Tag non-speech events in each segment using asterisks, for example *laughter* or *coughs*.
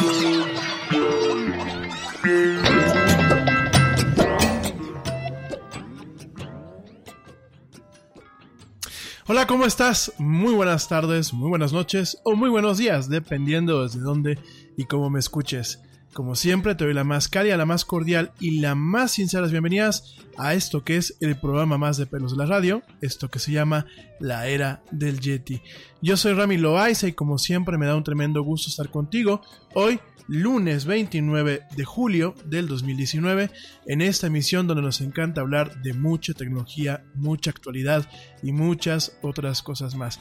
Hola, ¿cómo estás? Muy buenas tardes, muy buenas noches o muy buenos días, dependiendo desde dónde y cómo me escuches. Como siempre, te doy la más cálida, la más cordial y la más sinceras bienvenidas a esto que es el programa más de pelos de la radio, esto que se llama La Era del Yeti. Yo soy Rami Loaiza y como siempre me da un tremendo gusto estar contigo hoy lunes 29 de julio del 2019 en esta emisión donde nos encanta hablar de mucha tecnología, mucha actualidad y muchas otras cosas más.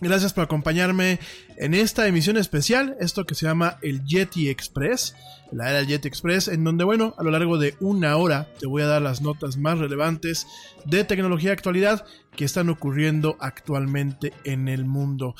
Gracias por acompañarme en esta emisión especial, esto que se llama el Yeti Express, la era del Yeti Express, en donde, bueno, a lo largo de una hora te voy a dar las notas más relevantes de tecnología y actualidad que están ocurriendo actualmente en el mundo.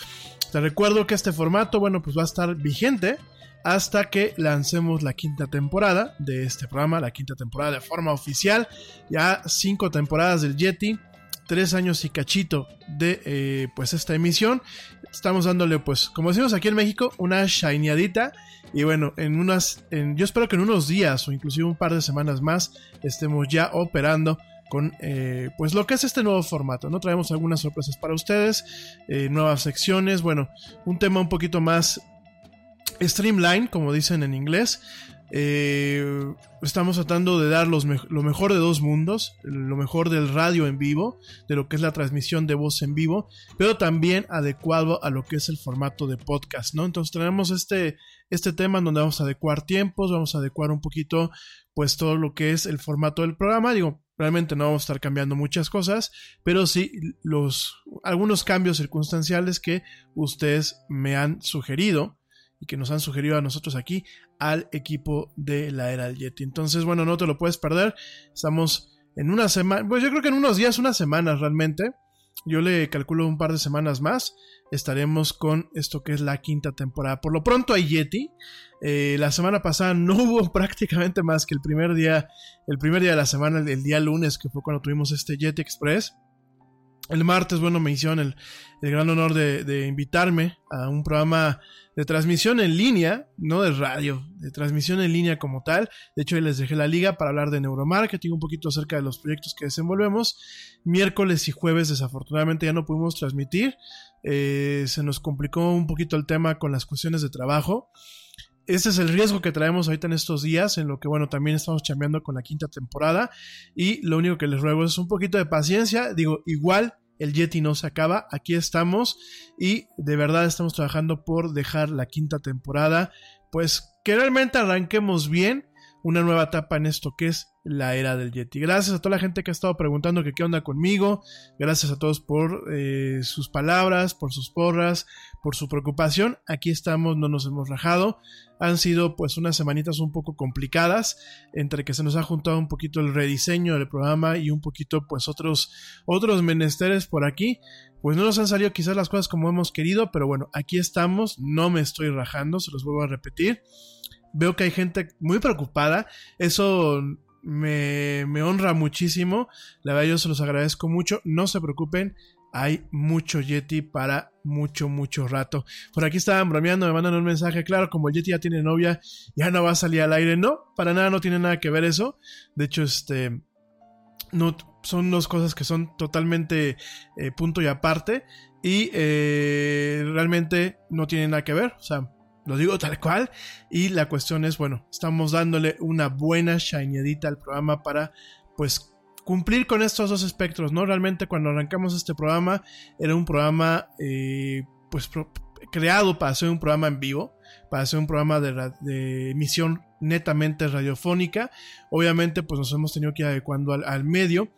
Te recuerdo que este formato, bueno, pues va a estar vigente hasta que lancemos la quinta temporada de este programa, la quinta temporada de forma oficial. Ya cinco temporadas del Yeti, tres años y cachito de eh, pues esta emisión. Estamos dándole, pues, como decimos aquí en México, una shineadita. Y bueno, en unas, yo espero que en unos días o inclusive un par de semanas más estemos ya operando con eh, pues lo que es este nuevo formato. No traemos algunas sorpresas para ustedes, eh, nuevas secciones, bueno, un tema un poquito más streamline, como dicen en inglés. Eh, estamos tratando de dar lo mejor de dos mundos, lo mejor del radio en vivo, de lo que es la transmisión de voz en vivo, pero también adecuado a lo que es el formato de podcast, ¿no? Entonces tenemos este, este tema en donde vamos a adecuar tiempos, vamos a adecuar un poquito, pues todo lo que es el formato del programa, digo, realmente no vamos a estar cambiando muchas cosas, pero sí los algunos cambios circunstanciales que ustedes me han sugerido y que nos han sugerido a nosotros aquí al equipo de la era del Yeti. Entonces, bueno, no te lo puedes perder. Estamos en una semana, pues yo creo que en unos días, unas semanas realmente. Yo le calculo un par de semanas más. Estaremos con esto que es la quinta temporada. Por lo pronto hay Yeti. Eh, la semana pasada no *laughs* hubo prácticamente más que el primer día, el primer día de la semana, el, día lunes, que fue cuando tuvimos este Yeti Express. El martes, bueno, me hicieron el, gran honor de, invitarme a un programa de transmisión en línea, no de radio, de transmisión en línea como tal. De hecho, les dejé la liga para hablar de neuromarketing, un poquito acerca de los proyectos que desenvolvemos. Miércoles y jueves, desafortunadamente, ya no pudimos transmitir. Eh, se nos complicó un poquito el tema con las cuestiones de trabajo. Este es el riesgo que traemos ahorita en estos días, en lo que, bueno, también estamos chambeando con la quinta temporada. Y lo único que les ruego es un poquito de paciencia. Digo, igual el Yeti no se acaba, aquí estamos y de verdad estamos trabajando por dejar la quinta temporada, pues que realmente arranquemos bien una nueva etapa en esto que es la era del Yeti. Gracias a toda la gente que ha estado preguntando qué onda conmigo. Gracias a todos por eh, sus palabras, por sus porras, por su preocupación. Aquí estamos, no nos hemos rajado. Han sido pues unas semanitas un poco complicadas entre que se nos ha juntado un poquito el rediseño del programa y un poquito pues otros otros menesteres por aquí. Pues no nos han salido quizás las cosas como hemos querido, pero bueno, aquí estamos, no me estoy rajando, se los vuelvo a repetir. Veo que hay gente muy preocupada. Eso me, honra muchísimo. La verdad, yo se los agradezco mucho. No se preocupen. Hay mucho Yeti para mucho, mucho rato. Por aquí estaban bromeando, me mandan un mensaje. Claro, como el Yeti ya tiene novia, ya no va a salir al aire. No, para nada, no tiene nada que ver eso. De hecho, este. No, son dos cosas que son totalmente eh, punto y aparte. Y eh, realmente no tienen nada que ver. O sea, lo digo tal cual. Y la cuestión es, bueno, estamos dándole una buena shineadita al programa para, pues, cumplir con estos dos espectros, ¿no? Realmente cuando arrancamos este programa era un programa, eh, pues, creado para hacer un programa en vivo, para hacer un programa de, emisión netamente radiofónica. Obviamente, pues nos hemos tenido que ir adecuando al, medio.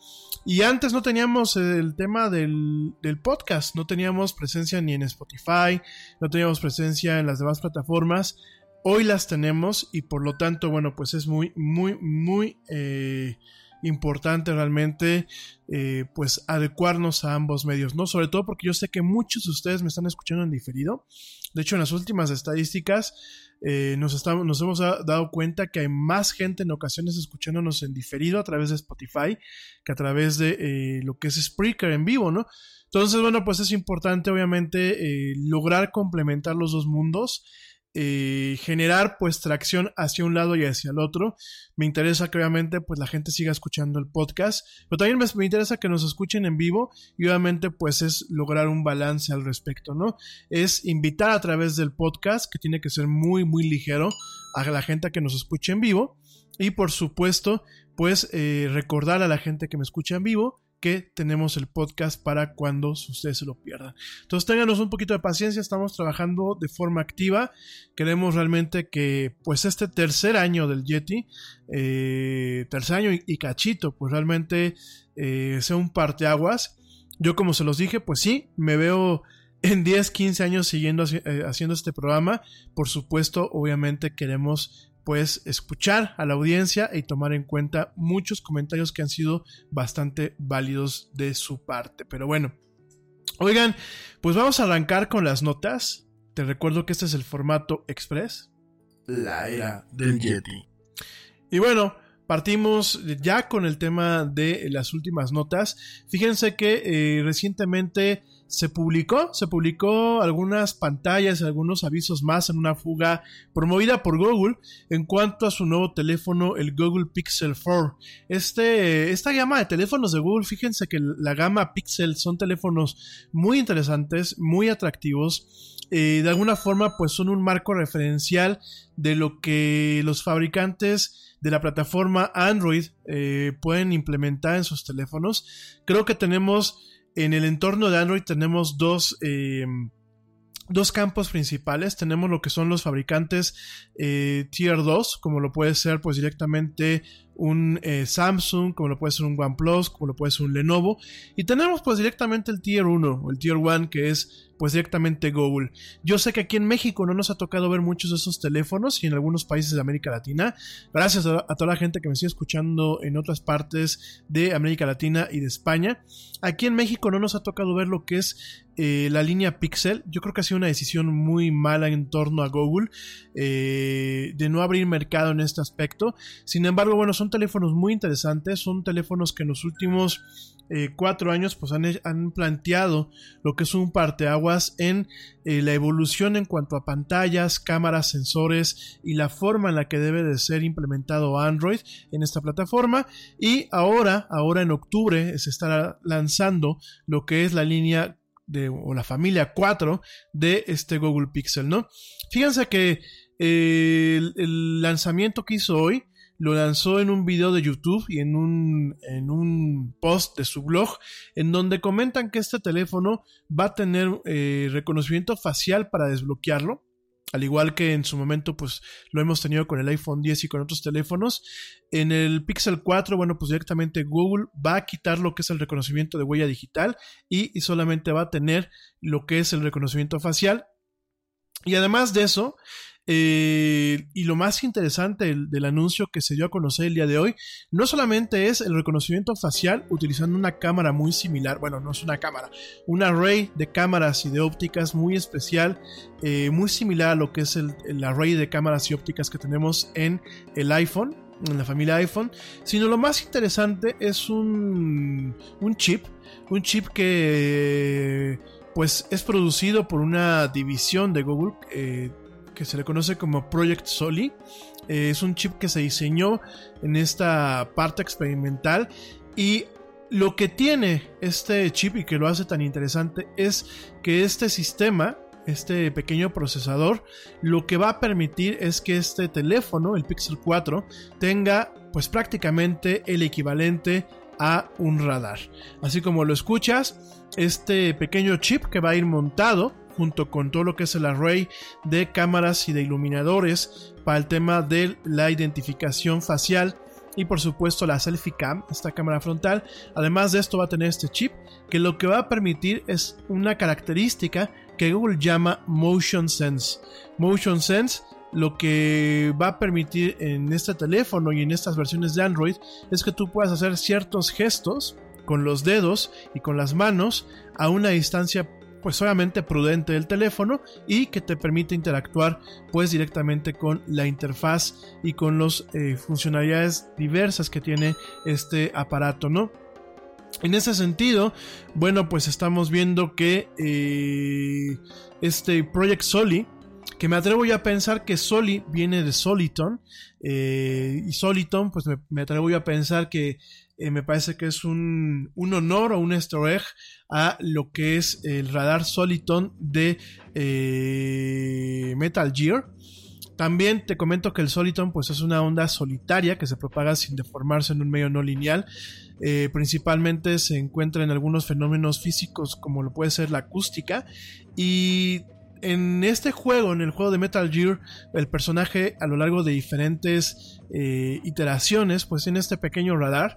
Y antes no teníamos el tema del, podcast, no teníamos presencia ni en Spotify, no teníamos presencia en las demás plataformas. Hoy las tenemos y por lo tanto, bueno, pues es muy, muy, muy... Eh, importante realmente eh, pues adecuarnos a ambos medios, ¿no? Sobre todo porque yo sé que muchos de ustedes me están escuchando en diferido. De hecho, en las últimas estadísticas eh, nos, estamos, nos hemos dado cuenta que hay más gente en ocasiones escuchándonos en diferido a través de Spotify que a través de eh, lo que es Spreaker en vivo, ¿no? Entonces, bueno, pues es importante obviamente lograr complementar los dos mundos eh, generar pues tracción hacia un lado y hacia el otro. Me interesa que obviamente pues la gente siga escuchando el podcast, pero también me, interesa que nos escuchen en vivo y obviamente pues es lograr un balance al respecto, ¿no? Es invitar a través del podcast, que tiene que ser muy muy ligero, a la gente que nos escuche en vivo y por supuesto pues eh, recordar a la gente que me escucha en vivo que tenemos el podcast para cuando ustedes se lo pierdan. Entonces ténganos un poquito de paciencia, estamos trabajando de forma activa. Queremos realmente que pues este tercer año del Yeti, eh, tercer año y, cachito, pues realmente eh, sea un parteaguas. Yo como se los dije, pues sí, me veo en 10, 15 años siguiendo eh, haciendo este programa. Por supuesto, obviamente queremos pues escuchar a la audiencia y tomar en cuenta muchos comentarios que han sido bastante válidos de su parte. Pero bueno, oigan, pues vamos a arrancar con las notas. Te recuerdo que este es el formato express. La era del Yeti. Y bueno, partimos ya con el tema de las últimas notas. Fíjense que eh, recientemente se publicó, se publicó algunas pantallas, algunos avisos más en una fuga promovida por Google en cuanto a su nuevo teléfono, el Google Pixel 4. Este, esta gama de teléfonos de Google, fíjense que la gama Pixel son teléfonos muy interesantes, muy atractivos. Eh, de alguna forma, pues son un marco referencial de lo que los fabricantes de la plataforma Android eh, pueden implementar en sus teléfonos. Creo que tenemos en el entorno de Android tenemos dos, eh, dos campos principales. Tenemos lo que son los fabricantes eh, Tier 2, como lo puede ser pues directamente un eh, Samsung, como lo puede ser un OnePlus, como lo puede ser un Lenovo. Y tenemos pues directamente el Tier 1 o el Tier 1 que es pues directamente Google. Yo sé que aquí en México no nos ha tocado ver muchos de esos teléfonos y en algunos países de América Latina. Gracias a, toda la gente que me sigue escuchando en otras partes de América Latina y de España. Aquí en México no nos ha tocado ver lo que es eh, la línea Pixel. Yo creo que ha sido una decisión muy mala en torno a Google eh, de no abrir mercado en este aspecto. Sin embargo, bueno, son teléfonos muy interesantes. Son teléfonos que en los últimos eh, cuatro años pues han, planteado lo que es un parteaguas en eh, la evolución en cuanto a pantallas, cámaras, sensores y la forma en la que debe de ser implementado Android en esta plataforma y ahora, ahora en octubre se estará lanzando lo que es la línea de, o la familia 4 de este Google Pixel, ¿no? Fíjense que eh, el lanzamiento que hizo hoy lo lanzó en un video de YouTube y en un, en un post de su blog, en donde comentan que este teléfono va a tener eh, reconocimiento facial para desbloquearlo. Al igual que en su momento, pues lo hemos tenido con el iPhone 10 y con otros teléfonos. En el Pixel 4, bueno, pues directamente Google va a quitar lo que es el reconocimiento de huella digital y, y solamente va a tener lo que es el reconocimiento facial. Y además de eso, eh, y lo más interesante del, anuncio que se dio a conocer el día de hoy, no solamente es el reconocimiento facial utilizando una cámara muy similar, bueno, no es una cámara, un array de cámaras y de ópticas muy especial, eh, muy similar a lo que es el, array de cámaras y ópticas que tenemos en el iPhone, en la familia iPhone, sino lo más interesante es un, un chip, un chip que pues es producido por una división de Google eh, que se le conoce como Project Soli. Eh, es un chip que se diseñó en esta parte experimental y lo que tiene este chip y que lo hace tan interesante es que este sistema, este pequeño procesador, lo que va a permitir es que este teléfono, el Pixel 4, tenga pues prácticamente el equivalente a un radar. Así como lo escuchas, este pequeño chip que va a ir montado junto con todo lo que es el array de cámaras y de iluminadores para el tema de la identificación facial y por supuesto la selfie cam, esta cámara frontal. Además de esto va a tener este chip que lo que va a permitir es una característica que Google llama Motion Sense. Motion Sense lo que va a permitir en este teléfono y en estas versiones de Android es que tú puedas hacer ciertos gestos con los dedos y con las manos a una distancia pues obviamente prudente del teléfono y que te permite interactuar pues directamente con la interfaz y con las eh, funcionalidades diversas que tiene este aparato, ¿no? En ese sentido, bueno, pues estamos viendo que eh, este Project Soli, que me atrevo ya a pensar que Soli viene de Soliton, eh, y Soliton, pues me, atrevo a pensar que eh, me parece que es un, un, honor o un easter a lo que es el radar Soliton de eh, Metal Gear. También te comento que el Soliton pues es una onda solitaria que se propaga sin deformarse en un medio no lineal. Eh, principalmente se encuentra en algunos fenómenos físicos como lo puede ser la acústica y en este juego, en el juego de Metal Gear, el personaje a lo largo de diferentes iteraciones, pues tiene este pequeño radar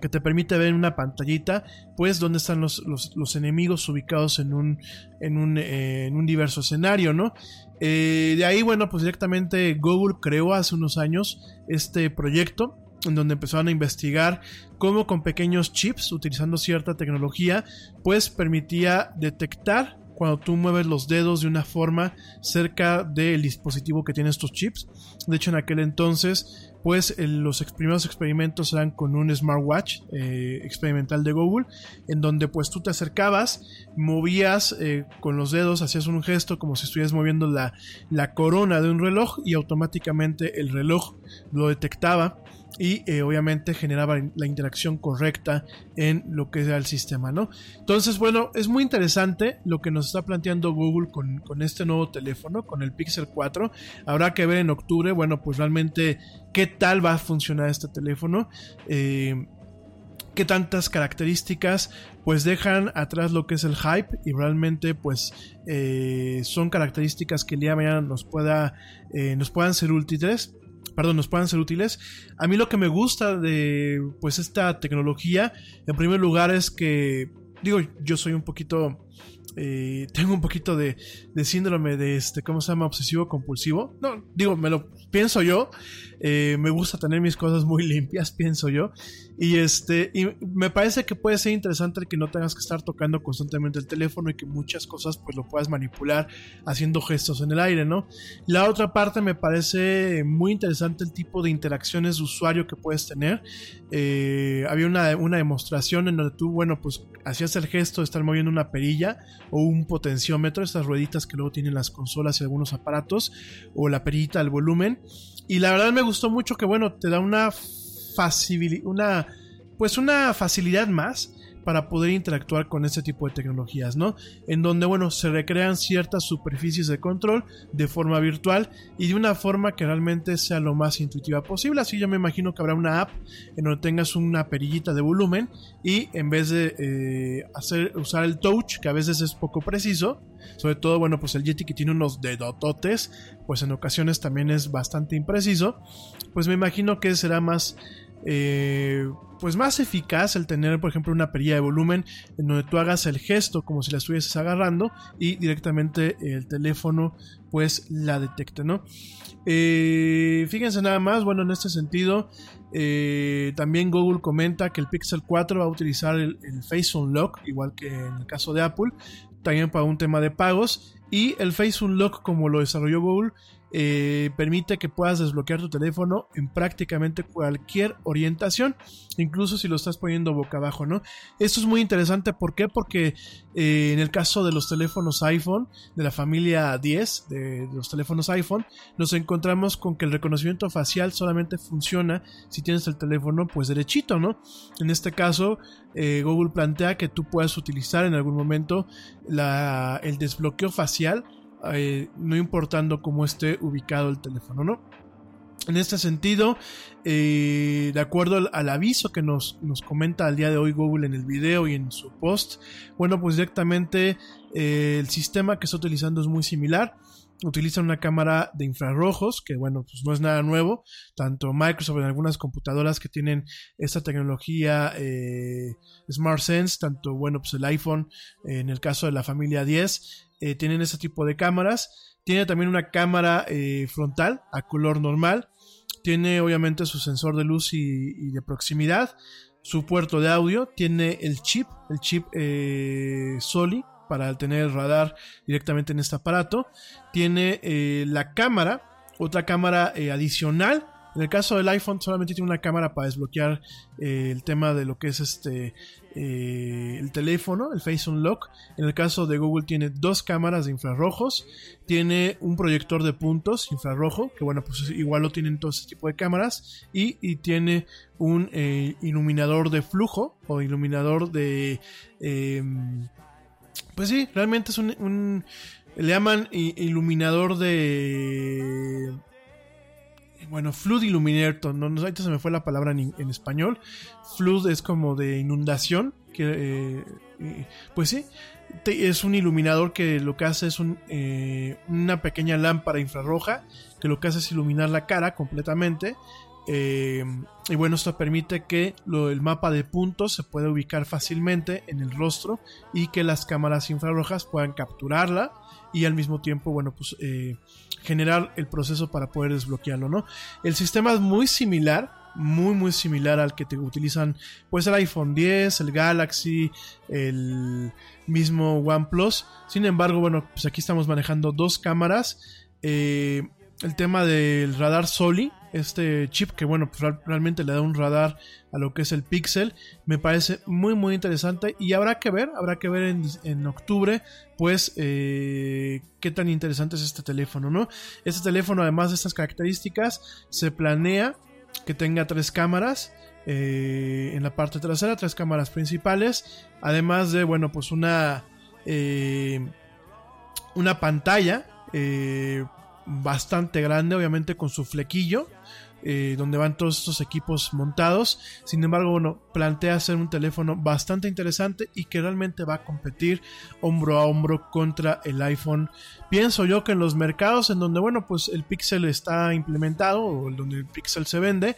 que te permite ver en una pantallita, pues dónde están los, los, enemigos ubicados en un, en un, eh, en un diverso escenario, ¿no? Eh, de ahí, bueno, pues directamente Google creó hace unos años este proyecto en donde empezaron a investigar cómo con pequeños chips, utilizando cierta tecnología, pues permitía detectar cuando tú mueves los dedos de una forma cerca del dispositivo que tiene estos chips. De hecho, en aquel entonces, pues los primeros experimentos eran con un smartwatch eh, experimental de Google, en donde pues tú te acercabas, movías eh, con los dedos, hacías un gesto como si estuvieras moviendo la, la corona de un reloj y automáticamente el reloj lo detectaba y eh, obviamente generaba la interacción correcta en lo que era el sistema, ¿no? Entonces, bueno, es muy interesante lo que nos está planteando Google con, con, este nuevo teléfono, con el Pixel 4. Habrá que ver en octubre, bueno, pues realmente qué tal va a funcionar este teléfono. Eh, qué tantas características pues dejan atrás lo que es el hype y realmente pues eh, son características que el día de mañana nos pueda nos puedan ser útiles perdón, nos puedan ser útiles. A mí lo que me gusta de pues esta tecnología, en primer lugar es que digo, yo soy un poquito eh, tengo un poquito de, síndrome de este, ¿cómo se llama? Obsesivo compulsivo. No, digo, me lo pienso yo. Eh, me gusta tener mis cosas muy *laughs* limpias, pienso yo. Y este, y me parece que puede ser interesante que no tengas que estar tocando constantemente el teléfono y que muchas cosas pues lo puedas manipular haciendo gestos en el aire, ¿no? La otra parte me parece muy interesante el tipo de interacciones de usuario que puedes tener. Eh, había una, una demostración en donde tú, bueno, pues hacías el gesto de estar moviendo una perilla o un potenciómetro, estas rueditas que luego tienen las consolas y algunos aparatos, o la perillita del volumen. Y la verdad me gustó mucho que, bueno, te da una una, pues una facilidad más para poder interactuar con este tipo de tecnologías, ¿no? En donde, bueno, se recrean ciertas superficies de control de forma virtual y de una forma que realmente sea lo más intuitiva posible. Así yo me imagino que habrá una app en donde tengas una perillita de volumen y en vez de eh, hacer, usar el touch, que a veces es poco preciso, sobre todo, bueno, pues el Yeti que tiene unos dedototes, pues en ocasiones también es bastante impreciso, pues me imagino que será más... Eh, pues más eficaz el tener, por ejemplo, una perilla de volumen en donde tú hagas el gesto como si la estuvieses agarrando y directamente el teléfono pues la detecte, ¿no? Eh, fíjense nada más, bueno, en este sentido, eh, también Google comenta que el Pixel 4 va a utilizar el, el Face Unlock, igual que en el caso de Apple, también para un tema de pagos. Y el Face Unlock, como lo desarrolló Google, eh, permite que puedas desbloquear tu teléfono en prácticamente cualquier orientación, incluso si lo estás poniendo boca abajo, ¿no? Esto es muy interesante, ¿por qué? Porque eh, en el caso de los teléfonos iPhone, de la familia 10, de, los teléfonos iPhone, nos encontramos con que el reconocimiento facial solamente funciona si tienes el teléfono pues derechito, ¿no? En este caso, eh, Google plantea que tú puedas utilizar en algún momento el desbloqueo facial eh, no importando cómo esté ubicado el teléfono, ¿no? En este sentido, eh, de acuerdo al, aviso que nos, nos, comenta al día de hoy Google en el video y en su post, bueno, pues directamente eh, el sistema que está utilizando es muy similar. Utilizan una cámara de infrarrojos, que bueno, pues no es nada nuevo. Tanto Microsoft en algunas computadoras que tienen esta tecnología eh, Smart Sense, tanto bueno, pues el iPhone, eh, en el caso de la familia 10, eh, tienen ese tipo de cámaras. Tiene también una cámara frontal a color normal. Tiene obviamente su sensor de luz y, de proximidad su puerto de audio, tiene el chip, el chip eh, Soli para tener radar directamente en este aparato, tiene eh, la cámara, otra cámara eh, adicional. En el caso del iPhone solamente tiene una cámara para desbloquear el tema de lo que es este eh, el teléfono, el Face Unlock. En el caso de Google tiene dos cámaras de infrarrojos, tiene un proyector de puntos infrarrojo, que bueno, pues igual lo tienen todo ese tipo de cámaras, y, tiene un eh, iluminador de flujo o iluminador de... Pues sí, realmente es un, le llaman iluminador de bueno, Flood Illuminator, no, no, ahorita se me fue la palabra en, español. Flood es como de inundación, que eh, pues sí, es un iluminador que lo que hace es eh, una pequeña lámpara infrarroja que lo que hace es iluminar la cara completamente. Eh, y bueno, esto permite que el mapa de puntos se pueda ubicar fácilmente en el rostro y que las cámaras infrarrojas puedan capturarla y al mismo tiempo, bueno, pues generar el proceso para poder desbloquearlo, ¿no? El sistema es muy similar, muy muy similar al que utilizan pues el iPhone 10, el Galaxy, el mismo OnePlus. Sin embargo, bueno, pues aquí estamos manejando dos cámaras. Eh, el tema del radar Soli, este chip que bueno, pues realmente le da un radar a lo que es el Pixel, me parece muy muy interesante y habrá que ver, habrá que ver en, octubre pues eh, qué tan interesante es este teléfono, ¿no? Este teléfono además de estas características se planea que tenga tres cámaras. Eh, en la parte trasera, tres cámaras principales, además de, bueno, pues una, eh, una pantalla bastante grande, obviamente con su flequillo, eh, donde van todos estos equipos montados. Sin embargo, bueno, plantea ser un teléfono bastante interesante y que realmente va a competir hombro a hombro contra el iPhone. Pienso yo que en los mercados en donde, bueno, pues el Pixel está implementado o donde el Pixel se vende,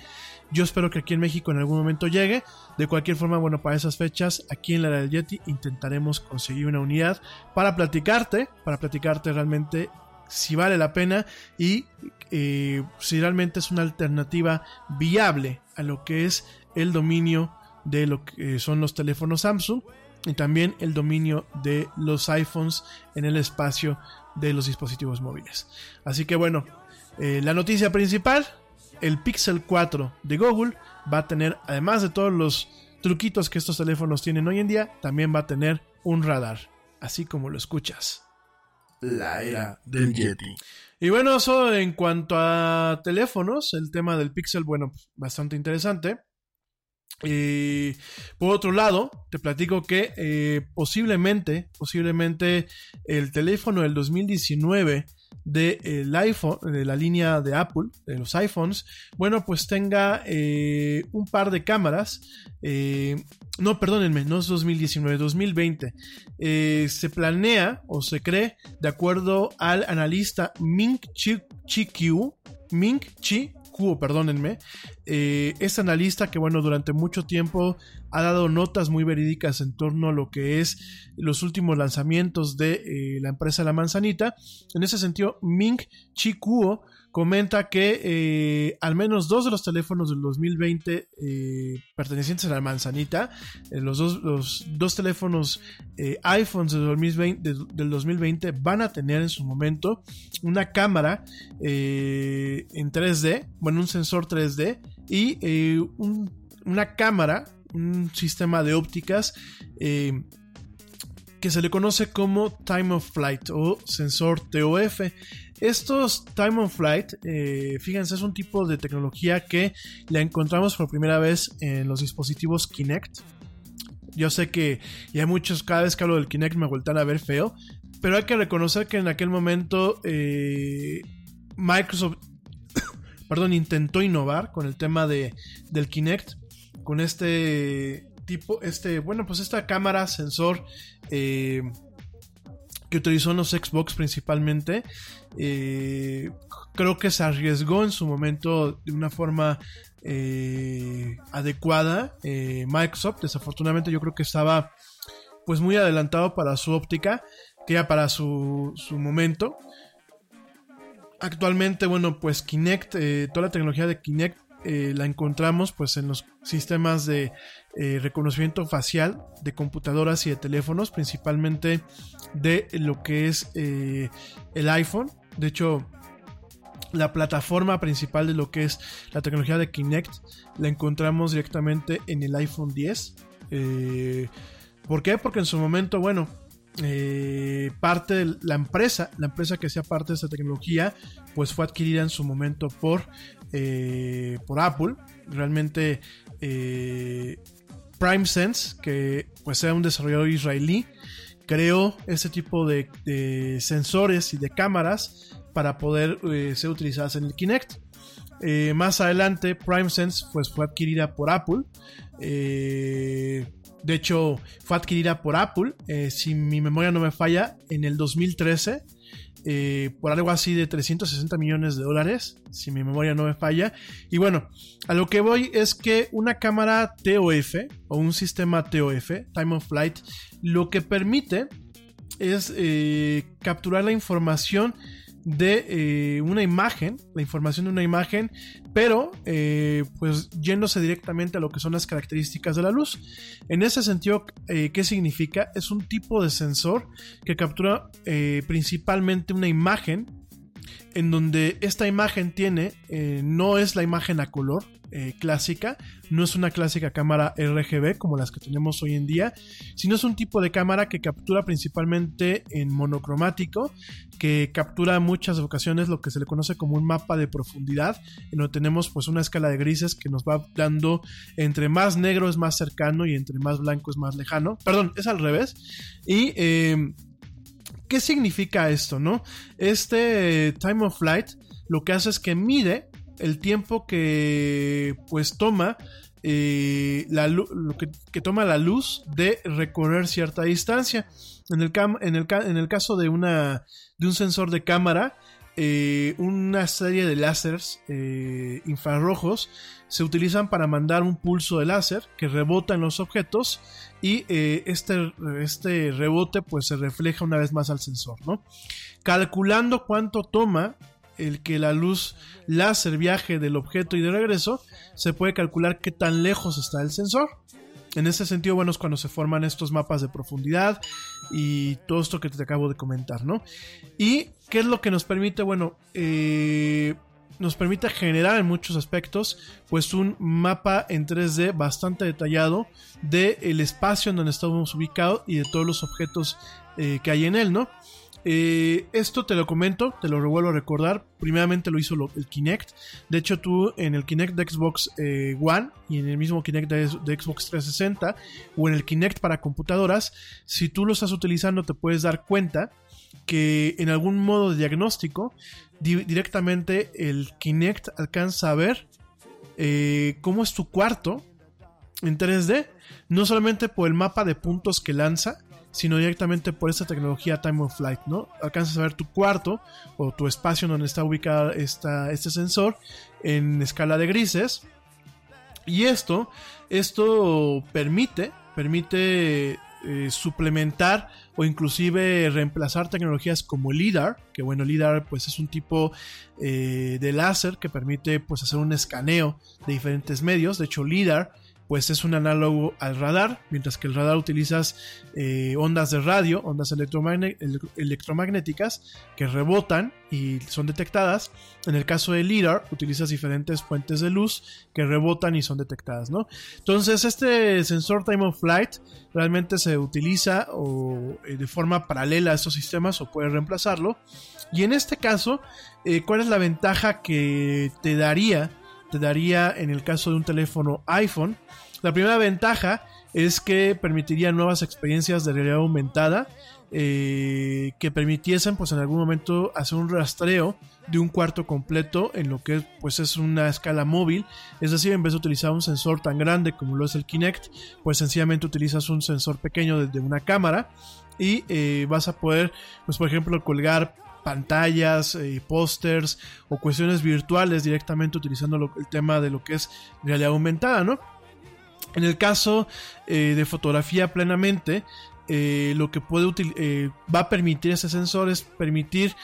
yo espero que aquí en México en algún momento llegue. De cualquier forma, bueno, para esas fechas, aquí en la del Yeti intentaremos conseguir una unidad para platicarte, para platicarte realmente si vale la pena y si realmente es una alternativa viable a lo que es el dominio de lo que son los teléfonos Samsung y también el dominio de los iPhones en el espacio de los dispositivos móviles. Así que bueno, eh, la noticia principal, el Pixel 4 de Google va a tener, además de todos los truquitos que estos teléfonos tienen hoy en día, también va a tener un radar, así como lo escuchas la era del Yeti. Y bueno, eso en cuanto a teléfonos, el tema del Pixel, bueno, bastante interesante. Y por otro lado, te platico que eh, posiblemente, posiblemente el teléfono del 2019 del iPhone, de la línea de Apple, de los iPhones, bueno, pues tenga eh, un par de cámaras. Eh, no, perdónenme, no es 2019, 2020. Eh, se planea o se cree, de acuerdo al analista Ming Chi, Chi Ming Chi perdónenme, eh, este analista que bueno, durante mucho tiempo ha dado notas muy verídicas en torno a lo que es los últimos lanzamientos de eh, la empresa La Manzanita. En ese sentido, Ming Chi Kuo comenta que eh, al menos dos de los teléfonos del 2020 eh, pertenecientes a la manzanita, eh, los, dos, los, dos, teléfonos iPhones del 2020, del 2020, van a tener en su momento una cámara en 3D, bueno, un sensor 3D y una cámara, un sistema de ópticas que se le conoce como Time of Flight o sensor TOF. Estos Time of Flight, eh, fíjense, es un tipo de tecnología que la encontramos por primera vez en los dispositivos Kinect. Yo sé que ya muchos, cada vez que hablo del Kinect me vueltan a ver feo, pero hay que reconocer que en aquel momento eh, Microsoft, *coughs* perdón, intentó innovar con el tema de, del Kinect, con este tipo, este, bueno, pues esta cámara, sensor, eh, utilizó en los Xbox principalmente. Eh, creo que se arriesgó en su momento de una forma eh, adecuada. Eh, Microsoft, desafortunadamente, yo creo que estaba pues muy adelantado para su óptica, que ya para su, su momento. Actualmente, bueno, pues Kinect, toda la tecnología de Kinect la encontramos pues en los sistemas de reconocimiento facial de computadoras y de teléfonos, principalmente de lo que es el iPhone. De hecho, la plataforma principal de lo que es la tecnología de Kinect la encontramos directamente en el iPhone 10. Eh, ¿Por qué? Porque en su momento, bueno, eh, parte de la empresa, la empresa que sea parte de esta tecnología, pues fue adquirida en su momento por, eh, por Apple. Realmente PrimeSense, que pues era un desarrollador israelí, creó ese tipo de, de sensores y de cámaras para poder eh, ser utilizadas en el Kinect. Eh, más adelante, PrimeSense pues, fue adquirida por Apple. Eh, de hecho, fue adquirida por Apple, si mi memoria no me falla, en el 2013. Por algo así de 360 millones de dólares, si mi memoria no me falla. Y bueno, a lo que voy es que una cámara TOF o un sistema TOF, Time of Flight, lo que permite es capturar la información de eh, una imagen, la información de una imagen, pero eh, pues yéndose directamente a lo que son las características de la luz. En ese sentido, eh, ¿qué significa? Es un tipo de sensor que captura principalmente una imagen en donde esta imagen tiene, no es la imagen a color, eh, clásica, no es una clásica cámara RGB como las que tenemos hoy en día, sino es un tipo de cámara que captura principalmente en monocromático, que captura muchas ocasiones lo que se le conoce como un mapa de profundidad, en donde tenemos pues una escala de grises que nos va dando entre más negro es más cercano y entre más blanco es más lejano, perdón, es al revés, y... Em, ¿Qué significa esto, no? Este time of flight lo que hace es que mide el tiempo que pues toma eh, la, lo que, toma la luz de recorrer cierta distancia. En el, caso de un sensor de cámara, eh, una serie de láseres eh, infrarrojos se utilizan para mandar un pulso de láser que rebota en los objetos y este, este rebote pues se refleja una vez más al sensor, ¿no? Calculando cuánto toma el que la luz láser viaje del objeto y de regreso, se puede calcular qué tan lejos está el sensor. En ese sentido, bueno, es cuando se forman estos mapas de profundidad y todo esto que te acabo de comentar, ¿no? Y qué es lo que nos permite, bueno, eh, nos permite generar en muchos aspectos, pues un mapa en 3D bastante detallado del el espacio en donde estamos ubicados y de todos los objetos eh, que hay en él, ¿no? Eh, esto te lo comento, te lo revuelvo a recordar. Primeramente lo hizo el Kinect. De hecho, tú en el Kinect de Xbox eh, One y en el mismo Kinect de, Xbox 360 o en el Kinect para computadoras, si tú lo estás utilizando, te puedes dar cuenta que en algún modo de diagnóstico, directamente el Kinect alcanza a ver eh, cómo es tu cuarto en 3D, no solamente por el mapa de puntos que lanza, sino directamente por esta tecnología Time of Flight, ¿no? Alcanzas a ver tu cuarto o tu espacio donde está ubicado este sensor en escala de grises. Y esto, esto permite, permite eh, suplementar o inclusive reemplazar tecnologías como LIDAR, que bueno, LIDAR pues es un tipo eh, de láser que permite pues hacer un escaneo de diferentes medios. De hecho, LIDAR pues es un análogo al radar, mientras que el radar utilizas eh, ondas de radio, ondas electromagnéticas que rebotan y son detectadas. En el caso del LIDAR utilizas diferentes fuentes de luz que rebotan y son detectadas, ¿no? Entonces este sensor time of flight realmente se utiliza o, eh, de forma paralela a estos sistemas o puede reemplazarlo. Y en este caso, eh, ¿cuál es la ventaja que te daría? Daría en el caso de un teléfono iPhone, La primera ventaja es que permitiría nuevas experiencias de realidad aumentada eh, que permitiesen pues en algún momento hacer un rastreo de un cuarto completo en lo que pues es una escala móvil. Es decir en vez de utilizar un sensor tan grande como lo es el Kinect pues sencillamente utilizas un sensor pequeño desde una cámara y eh, vas a poder pues por ejemplo colgar pantallas, eh, pósters o cuestiones virtuales directamente utilizando el tema de lo que es realidad aumentada, ¿no? En el caso eh, de fotografía plenamente, eh, lo que puede eh, va a permitir ese sensor es permitir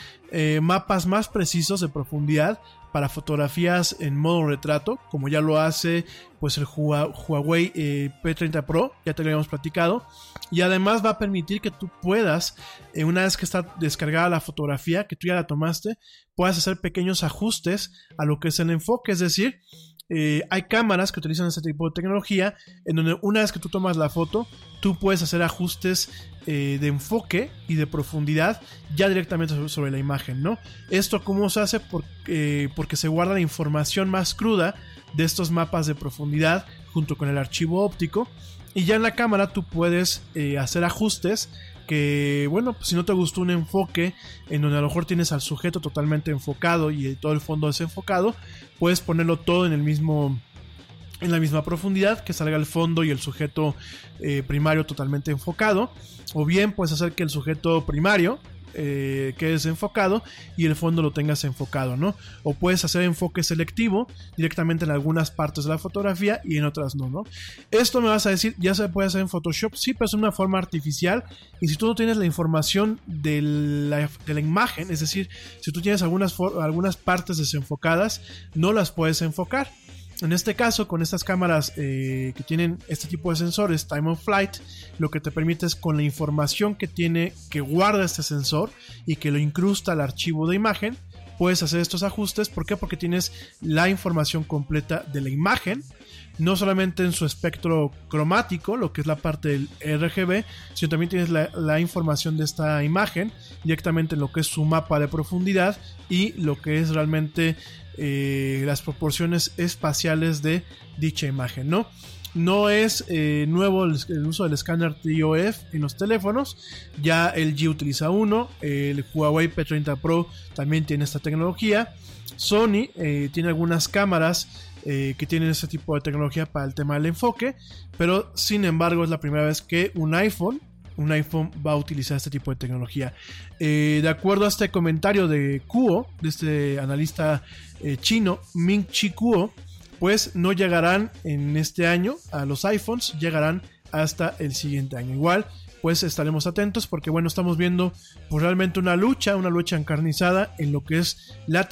mapas más precisos de profundidad para fotografías en modo retrato, como ya lo hace pues el Huawei P30 Pro, ya te lo habíamos platicado, y además va a permitir que tú puedas, una vez que está descargada la fotografía, que tú ya la tomaste, puedas hacer pequeños ajustes a lo que es el enfoque, es decir, eh, hay cámaras que utilizan este tipo de tecnología en donde una vez que tú tomas la foto, tú puedes hacer ajustes eh, de enfoque y de profundidad ya directamente sobre, la imagen, ¿no? Esto cómo se hace eh, porque se guarda la información más cruda de estos mapas de profundidad junto con el archivo óptico y ya en la cámara tú puedes hacer ajustes que, bueno, pues si no te gustó un enfoque en donde a lo mejor tienes al sujeto totalmente enfocado y todo el fondo desenfocado, puedes ponerlo todo en el mismo en la misma profundidad, que salga el fondo y el sujeto eh, primario totalmente enfocado, o bien puedes hacer que el sujeto primario eh, quedes enfocado y el fondo lo tengas enfocado, ¿no? O puedes hacer enfoque selectivo directamente en algunas partes de la fotografía y en otras no, ¿no? Esto me vas a decir, ya se puede hacer en Photoshop, sí, pero es una forma artificial y si tú no tienes la información de la, de la imagen, es decir, si tú tienes algunas, algunas partes desenfocadas, no las puedes enfocar. En este caso, con estas cámaras eh, que tienen este tipo de sensores, Time of Flight, lo que te permite es con la información que tiene, que guarda este sensor y que lo incrusta al archivo de imagen, puedes hacer estos ajustes. ¿Por qué? Porque tienes la información completa de la imagen, no solamente en su espectro cromático, lo que es la parte del RGB, sino también tienes la, información de esta imagen directamente en lo que es su mapa de profundidad y lo que es realmente eh, las proporciones espaciales de dicha imagen, ¿no? No es eh, nuevo el, uso del escáner TOF en los teléfonos. Ya el G utiliza uno. El Huawei P30 Pro también tiene esta tecnología. Sony eh, tiene algunas cámaras que tienen este tipo de tecnología para el tema del enfoque. Pero sin embargo es la primera vez que un iPhone un iPhone va a utilizar este tipo de tecnología. Eh, de acuerdo a este comentario de Kuo, de este analista eh, chino, Ming Chi Kuo, pues no llegarán en este año a los iPhones, llegarán hasta el siguiente año. Igual, pues estaremos atentos porque bueno, estamos viendo pues, realmente una lucha, una lucha encarnizada en lo que es la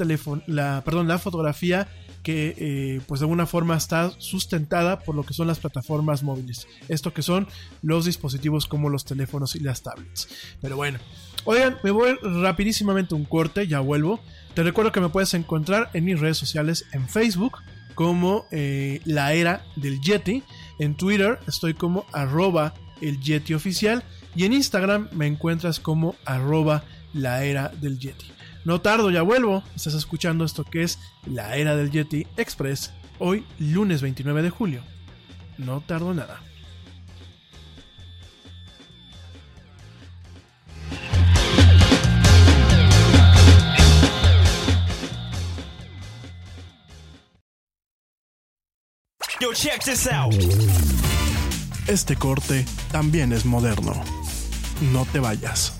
la, perdón, la fotografía que eh, pues de alguna forma está sustentada por lo que son las plataformas móviles. Esto que son los dispositivos como los teléfonos y las tablets. Pero bueno, oigan, me voy rapidísimamente un corte, ya vuelvo. Te recuerdo que me puedes encontrar en mis redes sociales en Facebook como eh, la era del Yeti. En Twitter estoy como arroba el oficial. Y en Instagram me encuentras como arroba la era del Yeti. No tardo, ya vuelvo. Estás escuchando esto que es la era del Yeti Express. Hoy, lunes 29 de julio. No tardo nada. Yo, check this out. Este corte también es moderno. No te vayas.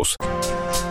Jesús.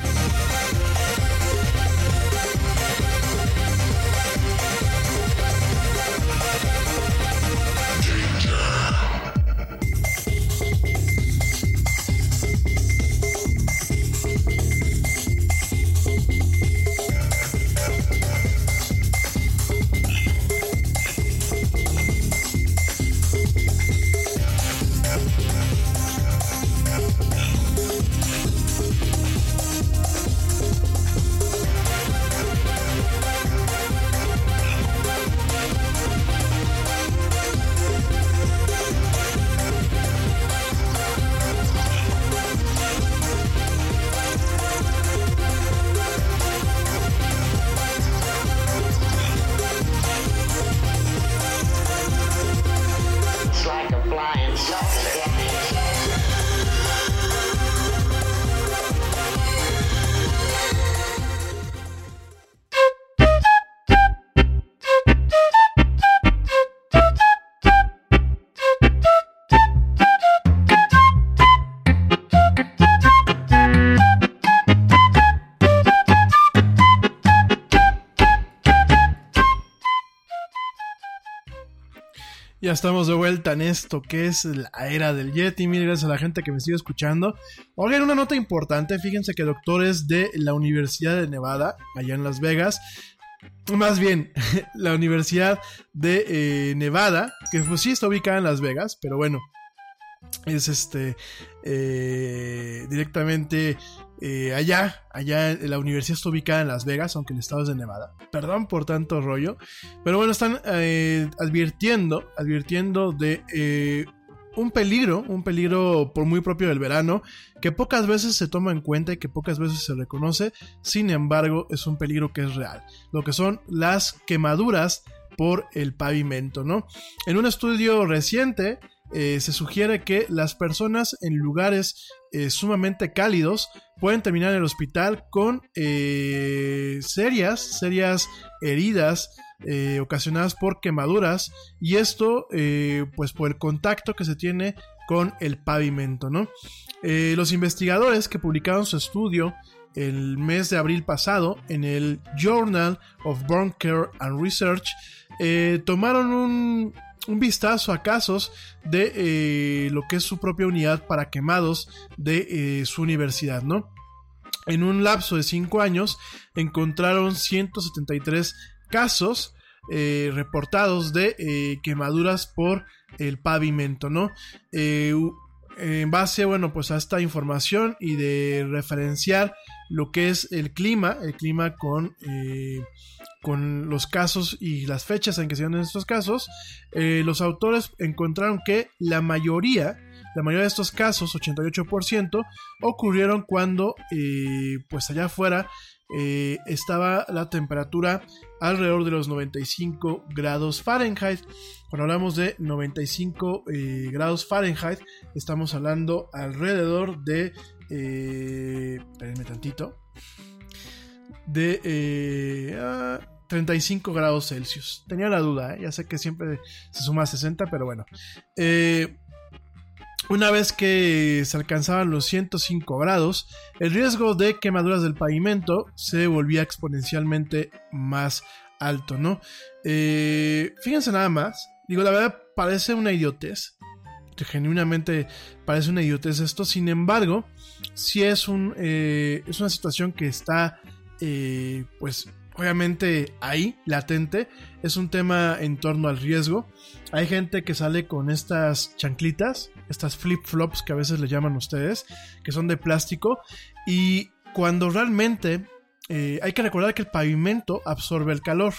Estamos de vuelta en esto que es la era del Yeti. Mil gracias a la gente que me sigue escuchando. Oigan, una nota importante. Fíjense que doctores de la Universidad de Nevada, allá en Las Vegas, más bien *laughs* la Universidad de eh, Nevada, que pues sí está ubicada en Las Vegas, pero bueno, es este eh, directamente eh, allá, allá la universidad está ubicada en Las Vegas, aunque el estado es de Nevada. Perdón por tanto rollo, pero bueno, están eh, advirtiendo, advirtiendo de eh, un peligro, un peligro por muy propio del verano, que pocas veces se toma en cuenta y que pocas veces se reconoce, sin embargo es un peligro que es real, lo que son las quemaduras por el pavimento, ¿no? En un estudio reciente, eh, se sugiere que las personas en lugares eh, sumamente cálidos pueden terminar en el hospital con eh, serias, serias heridas ocasionadas por quemaduras y esto pues por el contacto que se tiene con el pavimento, ¿no? los investigadores que publicaron su estudio el mes de abril pasado en el Journal of Burn Care and Research tomaron un, vistazo a casos de eh, lo que es su propia unidad para quemados de eh, su universidad, ¿no? En un lapso de 5 años encontraron 173 casos eh, reportados de quemaduras por el pavimento, ¿no? en base, bueno, pues a esta información y de referenciar lo que es el clima, el clima con con los casos y las fechas en que se dieron estos casos, eh, los autores encontraron que la mayoría, la mayoría de estos casos, 88%, ocurrieron cuando, eh, pues allá afuera, eh, estaba la temperatura alrededor de los 95 grados Fahrenheit. Cuando hablamos de 95 grados Fahrenheit, estamos hablando alrededor de... espérenme tantito de 35 eh, grados Celsius. Tenía la duda, ¿eh? ya sé que siempre se suma a 60, pero bueno. Eh, una vez que se alcanzaban los 105 grados, el riesgo de quemaduras del pavimento se volvía exponencialmente más alto, ¿no? fíjense nada más, digo, la verdad parece una idiotez, genuinamente parece una idiotez esto, sin embargo, si es, un, es una situación que está eh, pues obviamente ahí, latente, es un tema en torno al riesgo. Hay gente que sale con estas chanclitas, estas flip-flops que a veces le llaman ustedes, que son de plástico, y cuando realmente eh, hay que recordar que el pavimento absorbe el calor,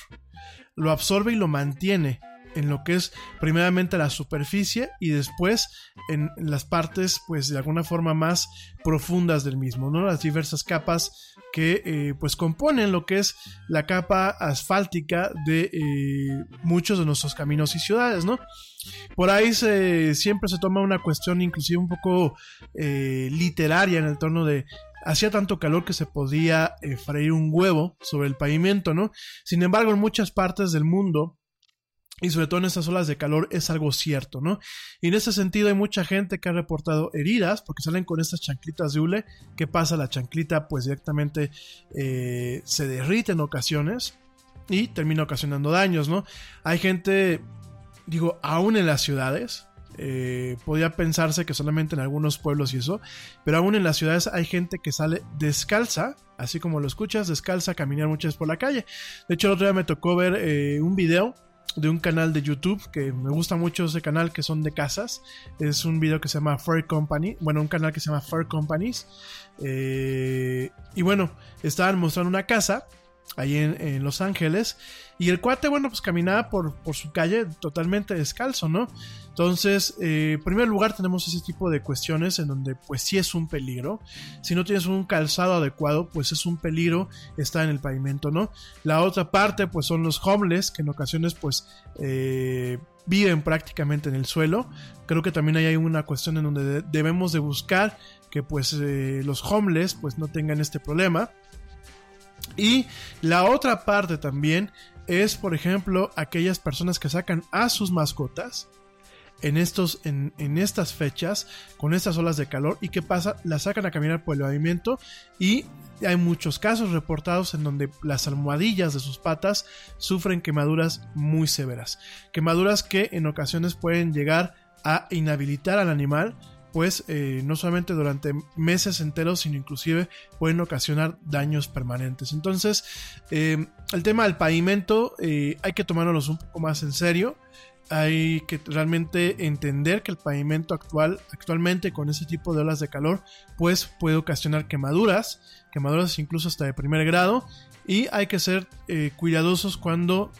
lo absorbe y lo mantiene en lo que es primeramente la superficie y después en, las partes pues de alguna forma más profundas del mismo, ¿no? Las diversas capas que eh, pues componen lo que es la capa asfáltica de eh, muchos de nuestros caminos y ciudades, ¿no? Por ahí se, siempre se toma una cuestión inclusive un poco eh, literaria en el torno de hacía tanto calor que se podía freír un huevo sobre el pavimento, ¿no? Sin embargo, en muchas partes del mundo y sobre todo en estas olas de calor es algo cierto, ¿no? Y en ese sentido hay mucha gente que ha reportado heridas porque salen con estas chanclitas de hule. ¿Qué pasa? La chanclita pues directamente eh, se derrite en ocasiones y termina ocasionando daños, ¿no? Hay gente, digo, aún en las ciudades, eh, podía pensarse que solamente en algunos pueblos y eso, pero aún en las ciudades hay gente que sale descalza, así como lo escuchas, descalza caminar muchas veces por la calle. De hecho, el otro día me tocó ver eh, un video de un canal de YouTube que me gusta mucho ese canal que son de casas. Es un video que se llama Fair Company. Bueno, un canal que se llama Fair Companies. Eh, y bueno, estaban mostrando una casa ahí en, Los Ángeles. Y el cuate, bueno, pues caminaba por, por su calle totalmente descalzo, ¿no? Entonces, eh, en primer lugar tenemos ese tipo de cuestiones en donde pues sí es un peligro. Si no tienes un calzado adecuado, pues es un peligro estar en el pavimento, ¿no? La otra parte pues son los homeless, que en ocasiones pues eh, viven prácticamente en el suelo. Creo que también hay una cuestión en donde debemos de buscar que pues eh, los homeless pues no tengan este problema. Y la otra parte también es, por ejemplo, aquellas personas que sacan a sus mascotas en, estos, en, en, estas fechas, con estas olas de calor, y qué pasa, la sacan a caminar por el pavimento y hay muchos casos reportados en donde las almohadillas de sus patas sufren quemaduras muy severas, quemaduras que en ocasiones pueden llegar a inhabilitar al animal, pues eh, no solamente durante meses enteros, sino inclusive pueden ocasionar daños permanentes. Entonces, eh, el tema del pavimento eh, hay que tomárnoslo un poco más en serio. Hay que realmente entender que el pavimento actual, actualmente con ese tipo de olas de calor, pues puede ocasionar quemaduras, quemaduras incluso hasta de primer grado, y hay que ser cuidadosos cuando,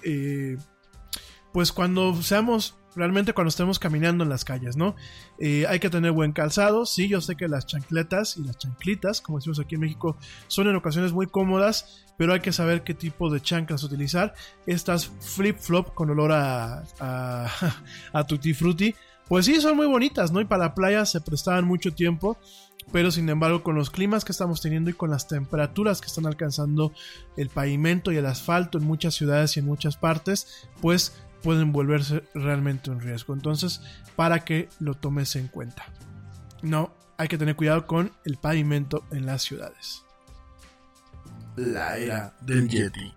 pues cuando seamos realmente cuando estemos caminando en las calles, ¿no? Eh, hay que tener buen calzado, sí, yo sé que las chancletas y las chanclitas, como decimos aquí en México, son en ocasiones muy cómodas, pero hay que saber qué tipo de chanclas utilizar. Estas flip-flop con olor a, a, *laughs* a tutti frutti, pues sí, son muy bonitas, ¿no? Y para la playa se prestaban mucho tiempo. Pero sin embargo, con los climas que estamos teniendo y con las temperaturas que están alcanzando el pavimento y el asfalto en muchas ciudades y en muchas partes, pues pueden volverse realmente un riesgo. Entonces, para que lo tomes en cuenta. No, hay que tener cuidado con el pavimento en las ciudades. La era del Yeti.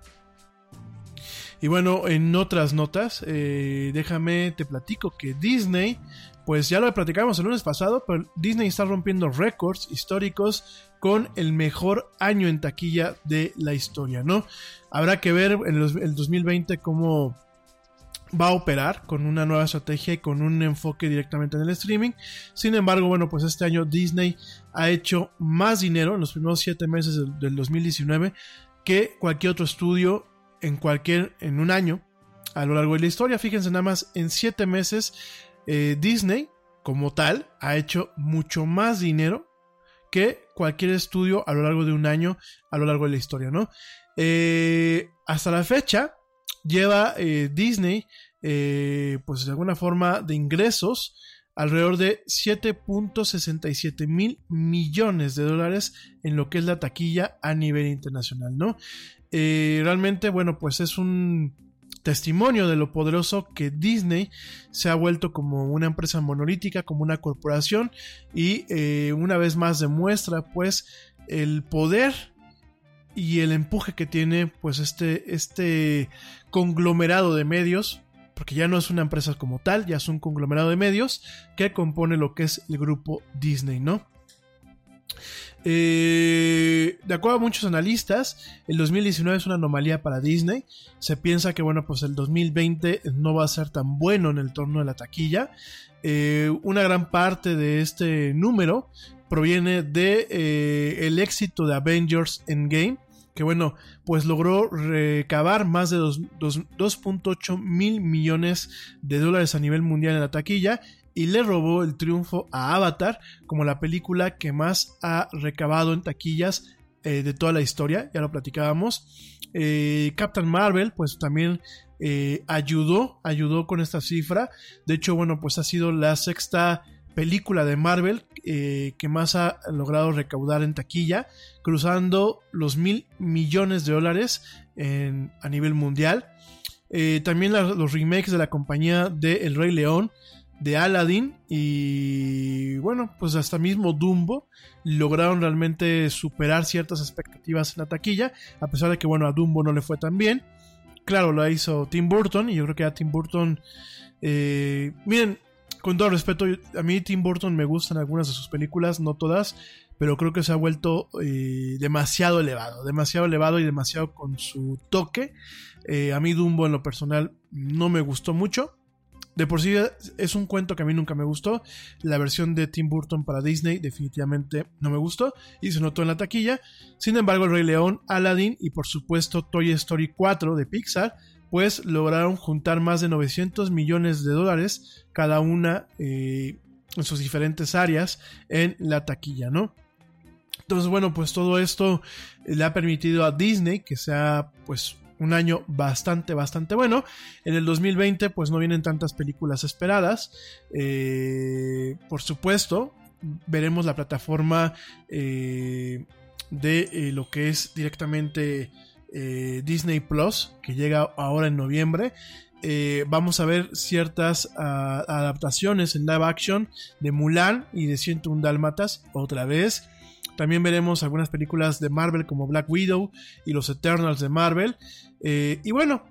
Y bueno, en otras notas, eh, déjame te platico que Disney, pues ya lo platicamos el lunes pasado, pero Disney está rompiendo récords históricos con el mejor año en taquilla de la historia, ¿no? Habrá que ver en el 2020 cómo va a operar con una nueva estrategia y con un enfoque directamente en el streaming. Sin embargo, bueno, pues este año Disney ha hecho más dinero en los primeros 7 meses del, 2019 que cualquier otro estudio en cualquier en un año a lo largo de la historia. Fíjense nada más, en 7 meses eh, Disney como tal ha hecho mucho más dinero que cualquier estudio a lo largo de un año a lo largo de la historia, ¿no? Eh, hasta la fecha, lleva eh, Disney, eh, pues de alguna forma, de ingresos alrededor de 7.67 mil millones de dólares en lo que es la taquilla a nivel internacional, ¿no? Eh, realmente, bueno, pues es un testimonio de lo poderoso que Disney se ha vuelto como una empresa monolítica, como una corporación y una vez más demuestra pues el poder y el empuje que tiene pues este, este conglomerado de medios, porque ya no es una empresa como tal, ya es un conglomerado de medios que compone lo que es el grupo Disney, ¿no? Eh, de acuerdo a muchos analistas, el 2019 es una anomalía para Disney. Se piensa que, bueno, pues el 2020 no va a ser tan bueno en el torno de la taquilla. Eh, una gran parte de este número proviene de eh, el éxito de Avengers Endgame, que bueno, pues logró recabar más de 2.8 mil millones de dólares a nivel mundial en la taquilla y le robó el triunfo a Avatar como la película que más ha recabado en taquillas eh, de toda la historia, ya lo platicábamos. Eh, Captain Marvel, pues también eh, ayudó, ayudó con esta cifra. De hecho, bueno, pues ha sido la sexta película de Marvel eh, que más ha logrado recaudar en taquilla, cruzando los mil millones de dólares a nivel mundial. Eh, también los remakes de la compañía de El Rey León, de Aladdin y bueno, pues hasta mismo Dumbo lograron realmente superar ciertas expectativas en la taquilla, a pesar de que bueno, a Dumbo no le fue tan bien. Claro, lo hizo Tim Burton y yo creo que a Tim Burton... Eh, miren, con todo respeto, a mí Tim Burton me gustan algunas de sus películas, no todas, pero creo que se ha vuelto eh, demasiado elevado, demasiado elevado y demasiado con su toque. Eh, a mí Dumbo en lo personal no me gustó mucho. De por sí es un cuento que a mí nunca me gustó. La versión de Tim Burton para Disney definitivamente no me gustó y se notó en la taquilla. Sin embargo, El Rey León, Aladdin y por supuesto Toy Story 4 de Pixar pues lograron juntar más de 900 millones de dólares cada una eh, en sus diferentes áreas en la taquilla, ¿no? Entonces, bueno, pues todo esto le ha permitido a Disney que sea pues un año bastante, bastante bueno. En el 2020 pues no vienen tantas películas esperadas. Eh, por supuesto, veremos la plataforma eh, de lo que es directamente eh, Disney Plus, que llega ahora en noviembre. Eh, vamos a ver ciertas ah, adaptaciones en live action de Mulan y de 101 Dálmatas otra vez. También veremos algunas películas de Marvel como Black Widow y los Eternals de Marvel. Eh, y bueno,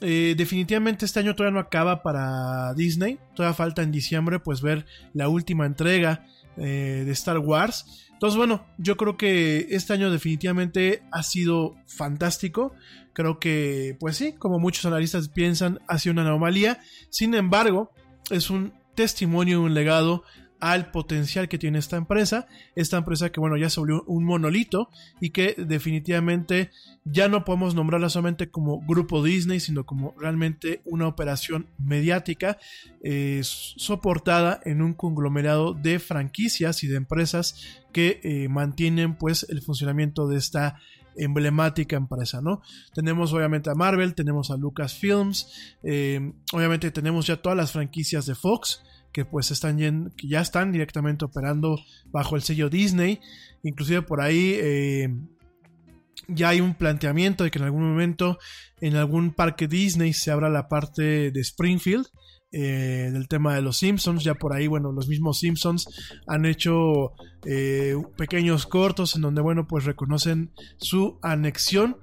definitivamente este año todavía no acaba para Disney. Todavía falta en diciembre pues ver la última entrega de Star Wars. Entonces, bueno, yo creo que este año definitivamente ha sido fantástico. Creo que, pues sí, como muchos analistas piensan, ha sido una anomalía. Sin embargo, es un testimonio, un legado al potencial que tiene esta empresa. Esta empresa que, bueno, ya se volvió un monolito y que definitivamente ya no podemos nombrarla solamente como grupo Disney, sino como realmente una operación mediática eh, soportada en un conglomerado de franquicias y de empresas que eh, mantienen pues el funcionamiento de esta emblemática empresa, ¿no? Tenemos obviamente a Marvel, tenemos a Lucasfilms, eh, obviamente tenemos ya todas las franquicias de Fox, que pues están que ya están directamente operando bajo el sello Disney. Inclusive por ahí eh, ya hay un planteamiento de que en algún momento en algún parque Disney se abra la parte de Springfield. Eh, del tema de los Simpsons, ya por ahí, bueno, los mismos Simpsons han hecho eh, pequeños cortos en donde, bueno, pues reconocen su anexión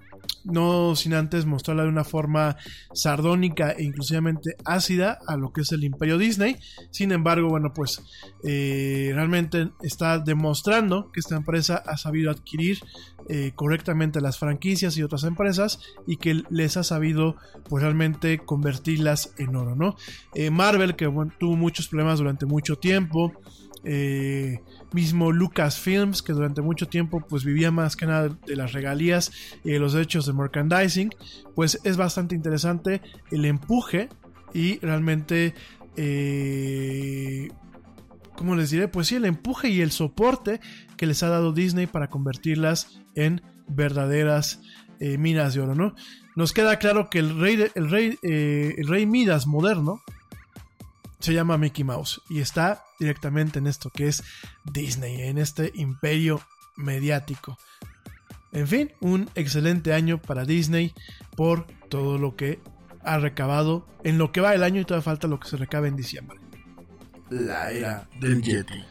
no sin antes mostrarla de una forma sardónica e inclusivamente ácida a lo que es el imperio Disney. Sin embargo, bueno, pues eh, realmente está demostrando que esta empresa ha sabido adquirir eh, correctamente las franquicias y otras empresas y que les ha sabido pues realmente convertirlas en oro, ¿no? Eh, Marvel, que tuvo muchos problemas durante mucho tiempo, eh, mismo Lucasfilms, que durante mucho tiempo pues vivía más que nada de las regalías y de los derechos de merchandising, pues es bastante interesante el empuje y realmente, eh, ¿cómo les diré? Pues sí, el empuje y el soporte que les ha dado Disney para convertirlas en verdaderas eh, minas de oro, ¿no? Nos queda claro que el rey, el rey, eh, el rey Midas moderno se llama Mickey Mouse y está directamente en esto que es Disney, en este imperio mediático. En fin, un excelente año para Disney por todo lo que ha recabado en lo que va el año y todavía falta lo que se recabe en diciembre. La era del Yeti.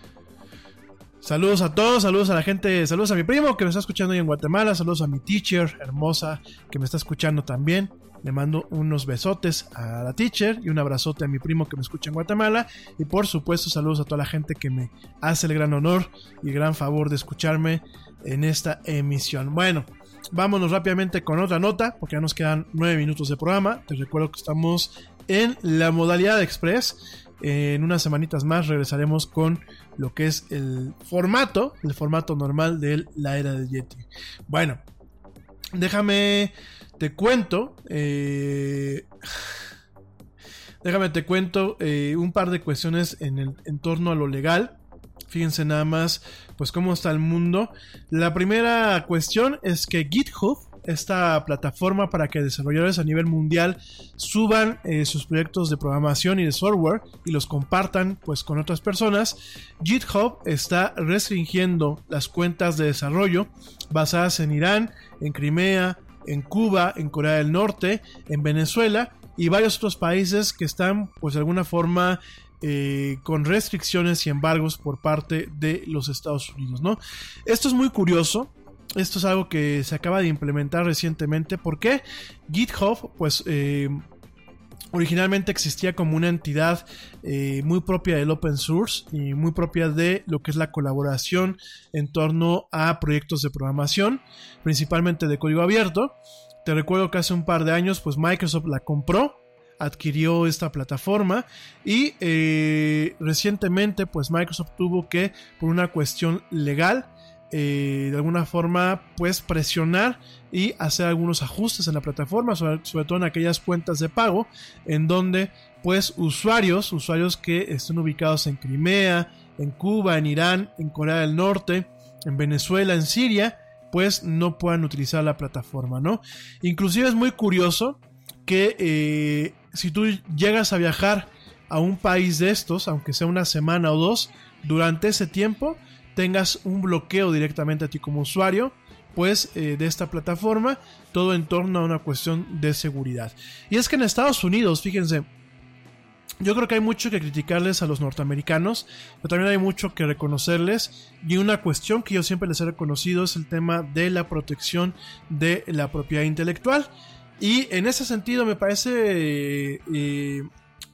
Saludos a todos, saludos a la gente, saludos a mi primo que me está escuchando ahí en Guatemala, saludos a mi teacher hermosa que me está escuchando también. Le mando unos besotes a la teacher y un abrazote a mi primo que me escucha en Guatemala. Y por supuesto, saludos a toda la gente que me hace el gran honor y el gran favor de escucharme en esta emisión. Bueno, vámonos rápidamente con otra nota, porque ya nos quedan nueve minutos de programa. Te recuerdo que estamos en la modalidad express. En unas semanitas más regresaremos con lo que es el formato, el formato normal de la era de Yeti. Bueno, déjame te cuento. Eh, déjame te cuento eh, un par de cuestiones en, torno a lo legal. Fíjense nada más, pues cómo está el mundo. La primera cuestión es que GitHub, esta plataforma para que desarrolladores a nivel mundial suban eh, sus proyectos de programación y de software y los compartan pues con otras personas, GitHub está restringiendo las cuentas de desarrollo basadas en Irán, en Crimea, en Cuba, en Corea del Norte, en Venezuela y varios otros países que están pues de alguna forma eh, con restricciones y embargos por parte de los Estados Unidos, ¿no? Esto es muy curioso. Esto es algo que se acaba de implementar recientemente porque GitHub, pues, eh, originalmente existía como una entidad eh, muy propia del open source y muy propia de lo que es la colaboración en torno a proyectos de programación, principalmente de código abierto. Te recuerdo que hace un par de años pues Microsoft la compró, adquirió esta plataforma y eh, recientemente pues Microsoft tuvo que por una cuestión legal eh, de alguna forma pues presionar y hacer algunos ajustes en la plataforma, sobre, todo en aquellas cuentas de pago, en donde pues usuarios, usuarios que estén ubicados en Crimea, en Cuba, en Irán, en Corea del Norte, en Venezuela, en Siria, pues no puedan utilizar la plataforma, ¿no? Inclusive es muy curioso que eh, si tú llegas a viajar a un país de estos, aunque sea una semana o dos, durante ese tiempo tengas un bloqueo directamente a ti como usuario pues de esta plataforma, todo en torno a una cuestión de seguridad. Y es que en Estados Unidos, fíjense, yo creo que hay mucho que criticarles a los norteamericanos, pero también hay mucho que reconocerles. Y una cuestión que yo siempre les he reconocido es el tema de la protección de la propiedad intelectual. Y en ese sentido me parece, eh,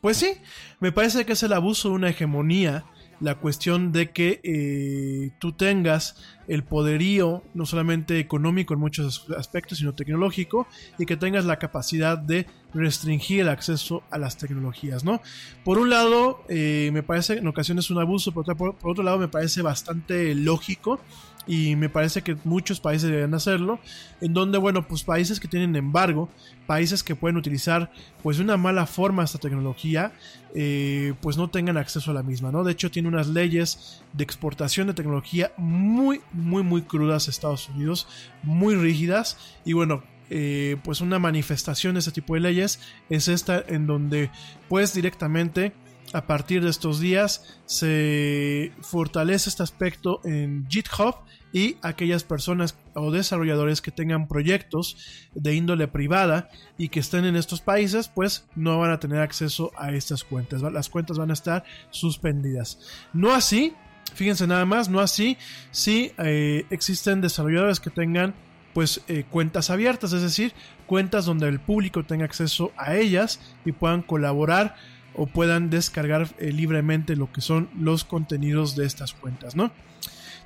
pues sí, me parece que es el abuso de una hegemonía la cuestión de que eh, tú tengas el poderío, no solamente económico en muchos aspectos, sino tecnológico, y que tengas la capacidad de restringir el acceso a las tecnologías, ¿no? Por un lado, eh, me parece en ocasiones un abuso, por otro lado, me parece bastante lógico y me parece que muchos países deberían hacerlo, en donde, bueno, pues países que tienen embargo, países que pueden utilizar pues de una mala forma esta tecnología, eh, pues no tengan acceso a la misma, ¿no? De hecho, tiene unas leyes de exportación de tecnología muy, muy, muy crudas Estados Unidos, muy rígidas, y bueno, eh, pues una manifestación de este tipo de leyes es esta en donde pues directamente a partir de estos días se fortalece este aspecto en GitHub y aquellas personas o desarrolladores que tengan proyectos de índole privada y que estén en estos países pues no van a tener acceso a estas cuentas las cuentas van a estar suspendidas. No así fíjense nada más no así si eh, existen desarrolladores que tengan pues eh, cuentas abiertas es decir cuentas donde el público tenga acceso a ellas y puedan colaborar o puedan descargar eh, libremente lo que son los contenidos de estas cuentas, ¿no?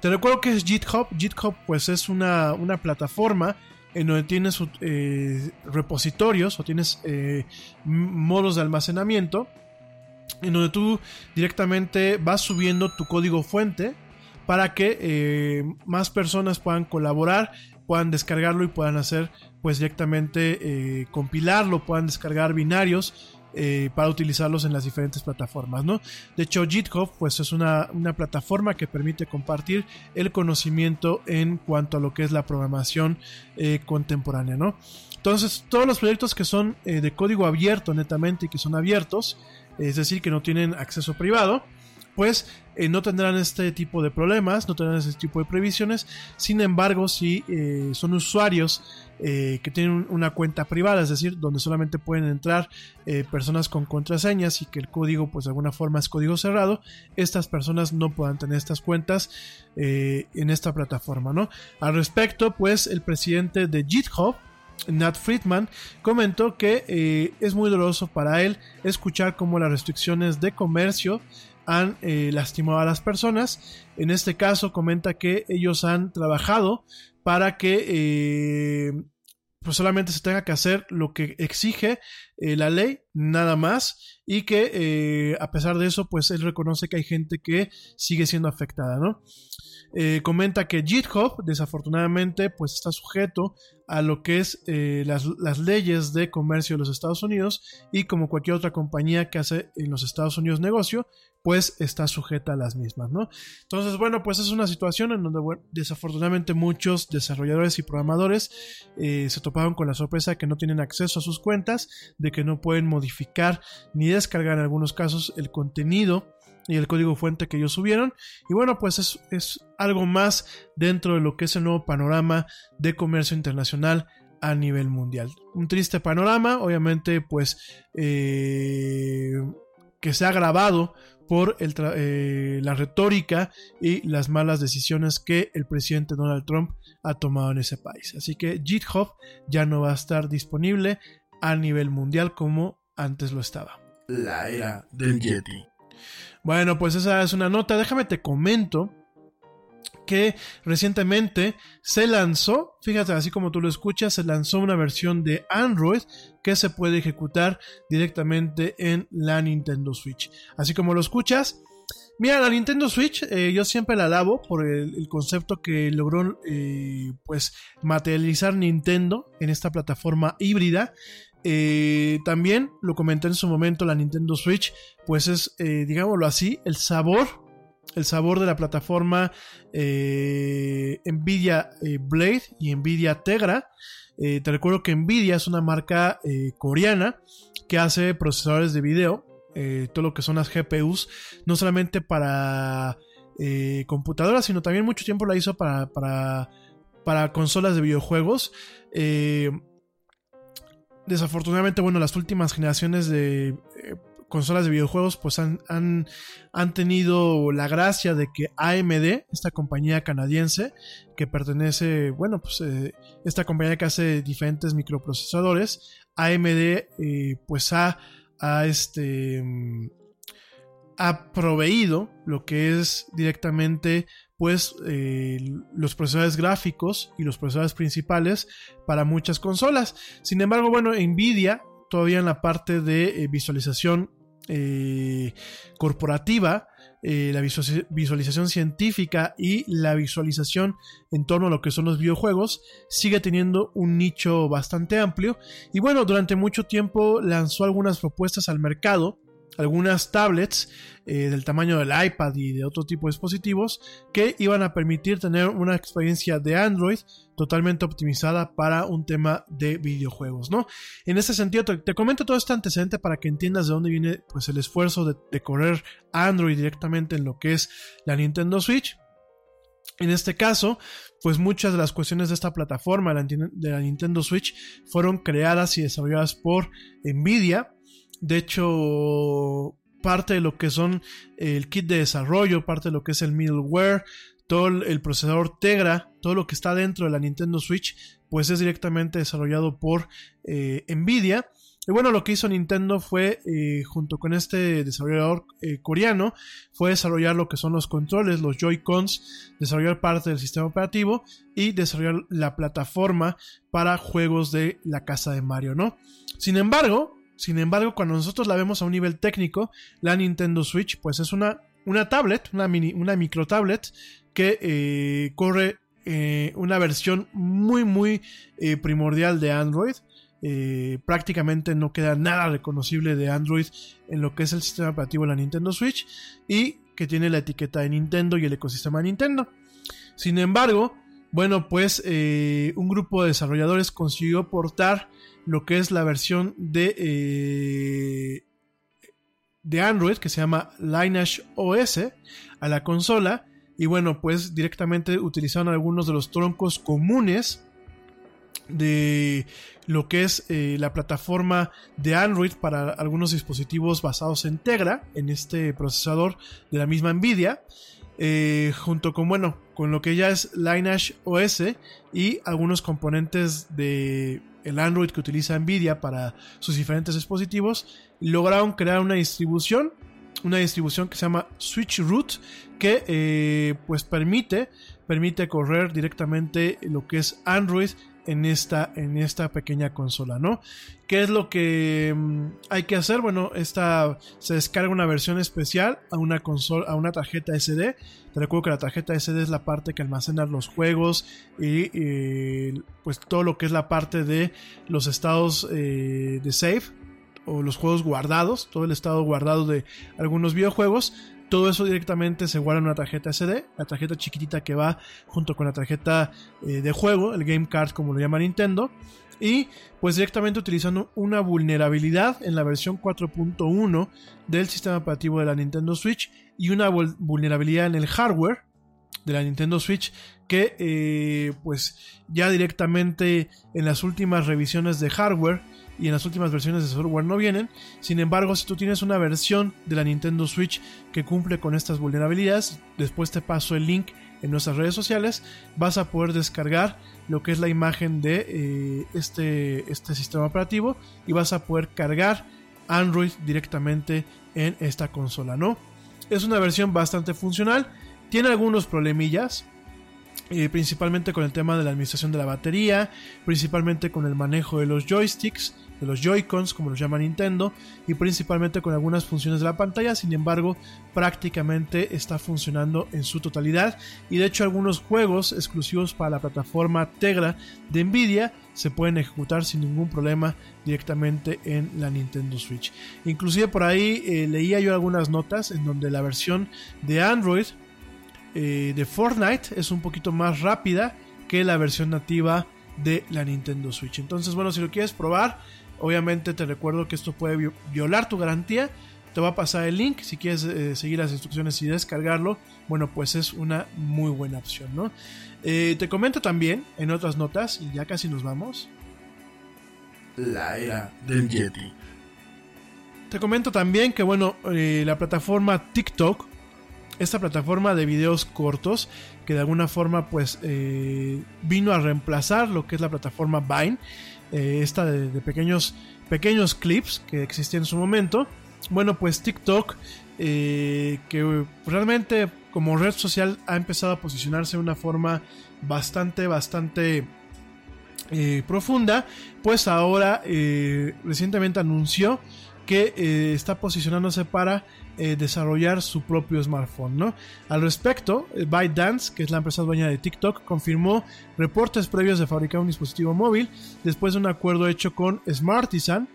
Te recuerdo que es GitHub. GitHub pues es una, plataforma en donde tienes eh, repositorios o tienes eh, modos de almacenamiento en donde tú directamente vas subiendo tu código fuente para que más personas puedan colaborar, puedan descargarlo y puedan hacer pues directamente compilarlo, puedan descargar binarios eh, para utilizarlos en las diferentes plataformas, ¿no? De hecho, GitHub pues es una, plataforma que permite compartir el conocimiento en cuanto a lo que es la programación eh, contemporánea, ¿no? Entonces, todos los proyectos que son eh, de código abierto netamente y que son abiertos, es decir, que no tienen acceso privado, pues no tendrán este tipo de problemas, no tendrán este tipo de previsiones. Sin embargo, si son usuarios eh, que tienen una cuenta privada, es decir, donde solamente pueden entrar eh, personas con contraseñas y que el código, pues de alguna forma es código cerrado, estas personas no puedan tener estas cuentas eh, en esta plataforma, ¿no? Al respecto, pues el presidente de GitHub, Nat Friedman comentó que es muy doloroso para él escuchar cómo las restricciones de comercio han lastimado a las personas. En este caso comenta que ellos han trabajado para que eh, pues solamente se tenga que hacer lo que exige eh, la ley, nada más, y que eh, a pesar de eso, pues él reconoce que hay gente que sigue siendo afectada, ¿no? Comenta que GitHub, desafortunadamente, pues está sujeto a lo que es las, las, leyes de comercio de los Estados Unidos y como cualquier otra compañía que hace en los Estados Unidos negocio, pues está sujeta a las mismas, ¿no? Entonces, bueno, pues es una situación en donde desafortunadamente muchos desarrolladores y programadores eh, se toparon con la sorpresa de que no tienen acceso a sus cuentas, de que no pueden modificar ni descargar en algunos casos el contenido y el código fuente que ellos subieron. Y bueno, pues es, es algo más dentro de lo que es el nuevo panorama de comercio internacional a nivel mundial. Un triste panorama, obviamente, pues eh, que se ha grabado por eh, la retórica y las malas decisiones que el presidente Donald Trump ha tomado en ese país. Así que GitHub ya no va a estar disponible a nivel mundial como antes lo estaba. La era del Yeti. Bueno, pues esa es una nota. Déjame te comento que recientemente se lanzó, fíjate, así como tú lo escuchas, se lanzó una versión de Android que se puede ejecutar directamente en la Nintendo Switch. Así como lo escuchas, Mira, la Nintendo Switch eh, yo siempre la alabo por el, concepto que logró eh, pues materializar Nintendo en esta plataforma híbrida. Eh, también lo comenté en su momento, la Nintendo Switch pues es, digámoslo así, el sabor el sabor de la plataforma eh, Nvidia eh, Blade y Nvidia Tegra. Eh, te recuerdo que Nvidia es una marca coreana que hace procesadores de video, todo lo que son las GPUs, no solamente para computadoras, sino también mucho tiempo la hizo para, para consolas de videojuegos. Eh, desafortunadamente, bueno, las últimas generaciones de eh, consolas de videojuegos pues han, han, tenido la gracia de que AMD, esta compañía canadiense que pertenece, bueno, pues eh, esta compañía que hace diferentes microprocesadores, AMD eh, pues ha, ha, este, ha proveído lo que es directamente pues eh, los procesadores gráficos y los procesadores principales para muchas consolas. Sin embargo, bueno, Nvidia todavía en la parte de visualización eh, corporativa, eh, la visualización científica y la visualización en torno a lo que son los videojuegos sigue teniendo un nicho bastante amplio y bueno durante mucho tiempo lanzó algunas propuestas al mercado algunas tablets eh, del tamaño del iPad y de otro tipo de dispositivos que iban a permitir tener una experiencia de Android totalmente optimizada para un tema de videojuegos, ¿no? En ese sentido, te, comento todo este antecedente para que entiendas de dónde viene pues, el esfuerzo de, correr Android directamente en lo que es la Nintendo Switch. En este caso, pues muchas de las cuestiones de esta plataforma, de la Nintendo Switch, fueron creadas y desarrolladas por Nvidia, de hecho, parte de lo que son el kit de desarrollo, parte de lo que es el middleware, todo el procesador Tegra, todo lo que está dentro de la Nintendo Switch, pues es directamente desarrollado por eh, Nvidia. Y bueno, lo que hizo Nintendo fue, eh, junto con este desarrollador eh, coreano, fue desarrollar lo que son los controles, los Joy-Cons, desarrollar parte del sistema operativo y desarrollar la plataforma para juegos de la casa de Mario, ¿no? Sin embargo, sin embargo, cuando nosotros la vemos a un nivel técnico, la Nintendo Switch, pues es una, una tablet, una, mini, una micro tablet que eh, corre eh, una versión muy, muy eh, primordial de Android. prácticamente no queda nada reconocible de Android en lo que es el sistema operativo de la Nintendo Switch y que tiene la etiqueta de Nintendo y el ecosistema de Nintendo. Sin embargo, bueno, pues un grupo de desarrolladores consiguió portar lo que es la versión de, eh, de Android que se llama Lineage OS a la consola. Y bueno, pues directamente utilizaron algunos de los troncos comunes de lo que es eh, la plataforma de Android para algunos dispositivos basados en Tegra, en este procesador de la misma Nvidia. Eh, junto con, bueno, con lo que ya es Lineage OS y algunos componentes de el Android que utiliza Nvidia para sus diferentes dispositivos, lograron crear una distribución, una distribución que se llama Switch Root, que eh, pues permite, permite correr directamente lo que es Android en esta, en esta pequeña consola, ¿no? ¿Qué es lo que mm, hay que hacer? Bueno, esta se descarga una versión especial a una consola, a una tarjeta SD. Te recuerdo que la tarjeta SD es la parte que almacena los juegos y pues todo lo que es la parte de los estados eh, de save o los juegos guardados, todo el estado guardado de algunos videojuegos todo eso directamente se guarda en una tarjeta SD, la tarjeta chiquitita que va junto con la tarjeta eh, de juego, el Game Card como lo llama Nintendo. Y pues directamente utilizando una vulnerabilidad en la versión 4.1 del sistema operativo de la Nintendo Switch y una vulnerabilidad en el hardware de la Nintendo Switch que eh, pues ya directamente en las últimas revisiones de hardware y en las últimas versiones de software no vienen. Sin embargo, si tú tienes una versión de la Nintendo Switch que cumple con estas vulnerabilidades, después te paso el link en nuestras redes sociales, vas a poder descargar lo que es la imagen de eh, este, este sistema operativo y vas a poder cargar Android directamente en esta consola, ¿no? Es una versión bastante funcional, tiene algunos problemillas, eh, principalmente con el tema de la administración de la batería, principalmente con el manejo de los joysticks, de los Joy-Cons, como los llama Nintendo, y principalmente con algunas funciones de la pantalla, sin embargo, prácticamente está funcionando en su totalidad, y de hecho algunos juegos exclusivos para la plataforma Tegra de Nvidia se pueden ejecutar sin ningún problema directamente en la Nintendo Switch. Inclusive por ahí eh, leía yo algunas notas en donde la versión de Android eh, de Fortnite es un poquito más rápida que la versión nativa de la Nintendo Switch. Entonces, bueno, si lo quieres probar, obviamente te recuerdo que esto puede violar tu garantía, te va a pasar el link si quieres eh, seguir las instrucciones y descargarlo. Bueno, pues es una muy buena opción, ¿no? Eh, te comento también en otras notas, y ya casi nos vamos. La era del Yeti. Te comento también que, bueno, eh, la plataforma TikTok, esta plataforma de videos cortos, que de alguna forma, pues, vino a reemplazar lo que es la plataforma Vine, esta de, pequeños, pequeños clips que existía en su momento. Bueno, pues TikTok, eh, que realmente como red social ha empezado a posicionarse de una forma bastante, bastante eh, profunda, pues ahora eh, recientemente anunció que está posicionándose para desarrollar su propio smartphone, ¿no? Al respecto, ByteDance, que es la empresa dueña de TikTok, confirmó reportes previos de fabricar un dispositivo móvil después de un acuerdo hecho con Smartisan,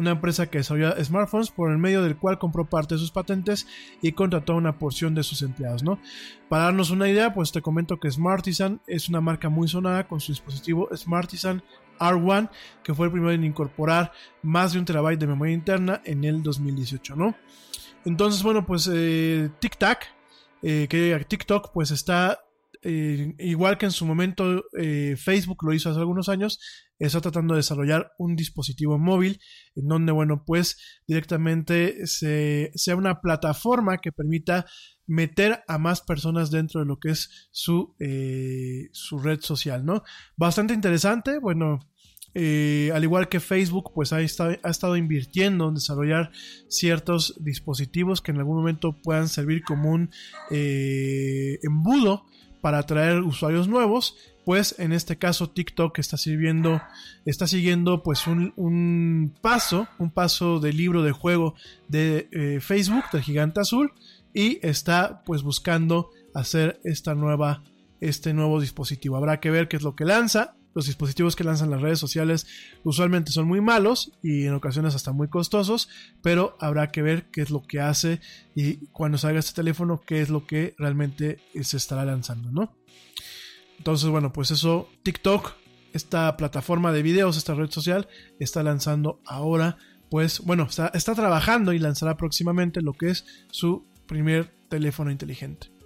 una empresa que desarrolla smartphones por el medio del cual compró parte de sus patentes y contrató una porción de sus empleados, ¿no? Para darnos una idea, pues te comento que Smartisan es una marca muy sonada con su dispositivo Smartisan R1, que fue el primero en incorporar más de un terabyte de memoria interna en el 2018, ¿no? Entonces, bueno, pues eh, TikTok, eh, que TikTok pues está eh, igual que en su momento eh, Facebook lo hizo hace algunos años, está tratando de desarrollar un dispositivo móvil en donde, bueno, pues directamente se, sea una plataforma que permita meter a más personas dentro de lo que es su, eh, su red social, ¿no? Bastante interesante, bueno, al igual que Facebook, pues ha estado, invirtiendo en desarrollar ciertos dispositivos que en algún momento puedan servir como un embudo para atraer usuarios nuevos, pues en este caso TikTok está sirviendo, está siguiendo pues un, paso, un paso del libro de juego de eh, Facebook, del gigante azul, y está pues buscando hacer esta nueva, este nuevo dispositivo. Habrá que ver qué es lo que lanza. Los dispositivos que lanzan las redes sociales usualmente son muy malos y en ocasiones hasta muy costosos, pero habrá que ver qué es lo que hace y cuando salga este teléfono, qué es lo que realmente se estará lanzando, ¿no? Entonces, bueno, pues eso, TikTok, esta plataforma de videos, esta red social, está lanzando ahora, pues, bueno, está, está trabajando y lanzará próximamente lo que es su primer teléfono inteligente.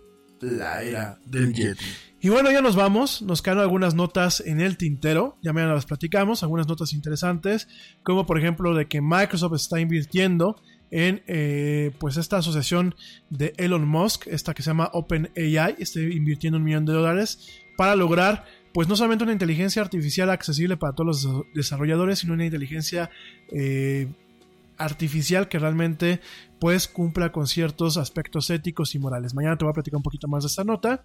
La era del Yeti. Y bueno, ya nos vamos. Nos quedan algunas notas en el tintero. Ya mañana las platicamos. Algunas notas interesantes. Como por ejemplo de que Microsoft está invirtiendo en eh, pues esta asociación de Elon Musk, esta que se llama OpenAI, está invirtiendo un millón de dólares para lograr pues no solamente una inteligencia artificial accesible para todos los desarrolladores, sino una inteligencia eh, artificial que realmente pues cumpla con ciertos aspectos éticos y morales. Mañana te voy a platicar un poquito más de esta nota.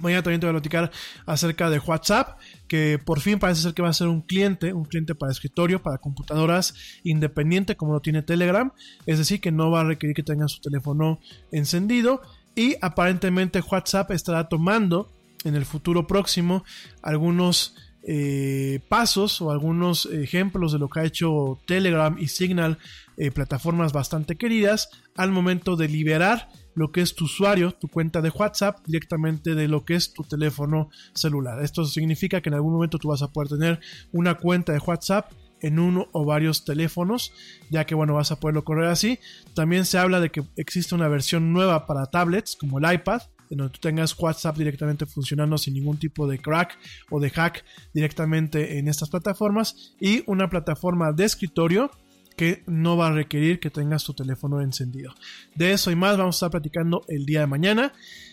Mañana también te voy a platicar acerca de WhatsApp, que por fin parece ser que va a ser un cliente, un cliente para escritorio, para computadoras independiente como lo tiene Telegram, es decir, que no va a requerir que tengan su teléfono encendido y aparentemente WhatsApp estará tomando en el futuro próximo algunos eh, pasos o algunos ejemplos de lo que ha hecho Telegram y Signal, eh, plataformas bastante queridas, al momento de liberar lo que es tu usuario, tu cuenta de WhatsApp, directamente de lo que es tu teléfono celular. Esto significa que en algún momento tú vas a poder tener una cuenta de WhatsApp en uno o varios teléfonos, ya que bueno, vas a poderlo correr así. También se habla de que existe una versión nueva para tablets, como el iPad, en donde tú tengas WhatsApp directamente funcionando sin ningún tipo de crack o de hack directamente en estas plataformas y una plataforma de escritorio que no va a requerir que tengas tu teléfono encendido. De eso y más vamos a estar platicando el día de mañana.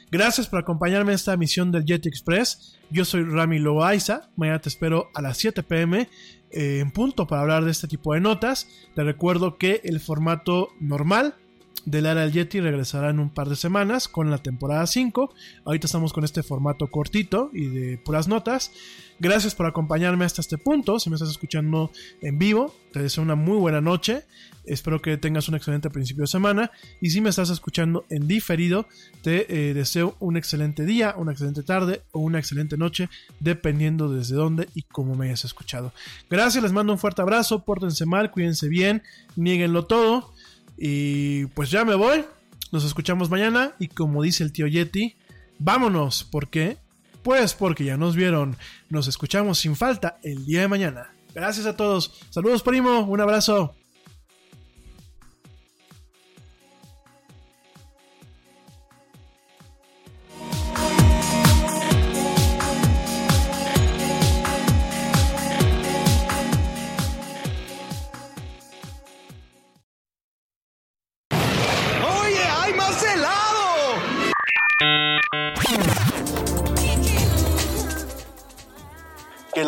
Gracias por acompañarme en esta emisión del Jet Express. Yo soy Rami Loaiza. Mañana te espero a las 7 pm eh, en punto para hablar de este tipo de notas. Te recuerdo que el formato normal del Era del Yeti regresará en un par de semanas con la temporada 5. Ahorita estamos con este formato cortito y de puras notas. Gracias por acompañarme hasta este punto. Si me estás escuchando en vivo, te deseo una muy buena noche. Espero que tengas un excelente principio de semana. Y si me estás escuchando en diferido, te eh, deseo un excelente día, una excelente tarde o una excelente noche, dependiendo desde dónde y cómo me hayas escuchado. Gracias, les mando un fuerte abrazo. Pórtense mal, cuídense bien, nieguenlo todo. Y pues ya me voy. Nos escuchamos mañana. Y como dice el tío Yeti, vámonos. ¿Por qué? Pues porque ya nos vieron. Nos escuchamos sin falta el día de mañana. Gracias a todos. Saludos, primo. Un abrazo.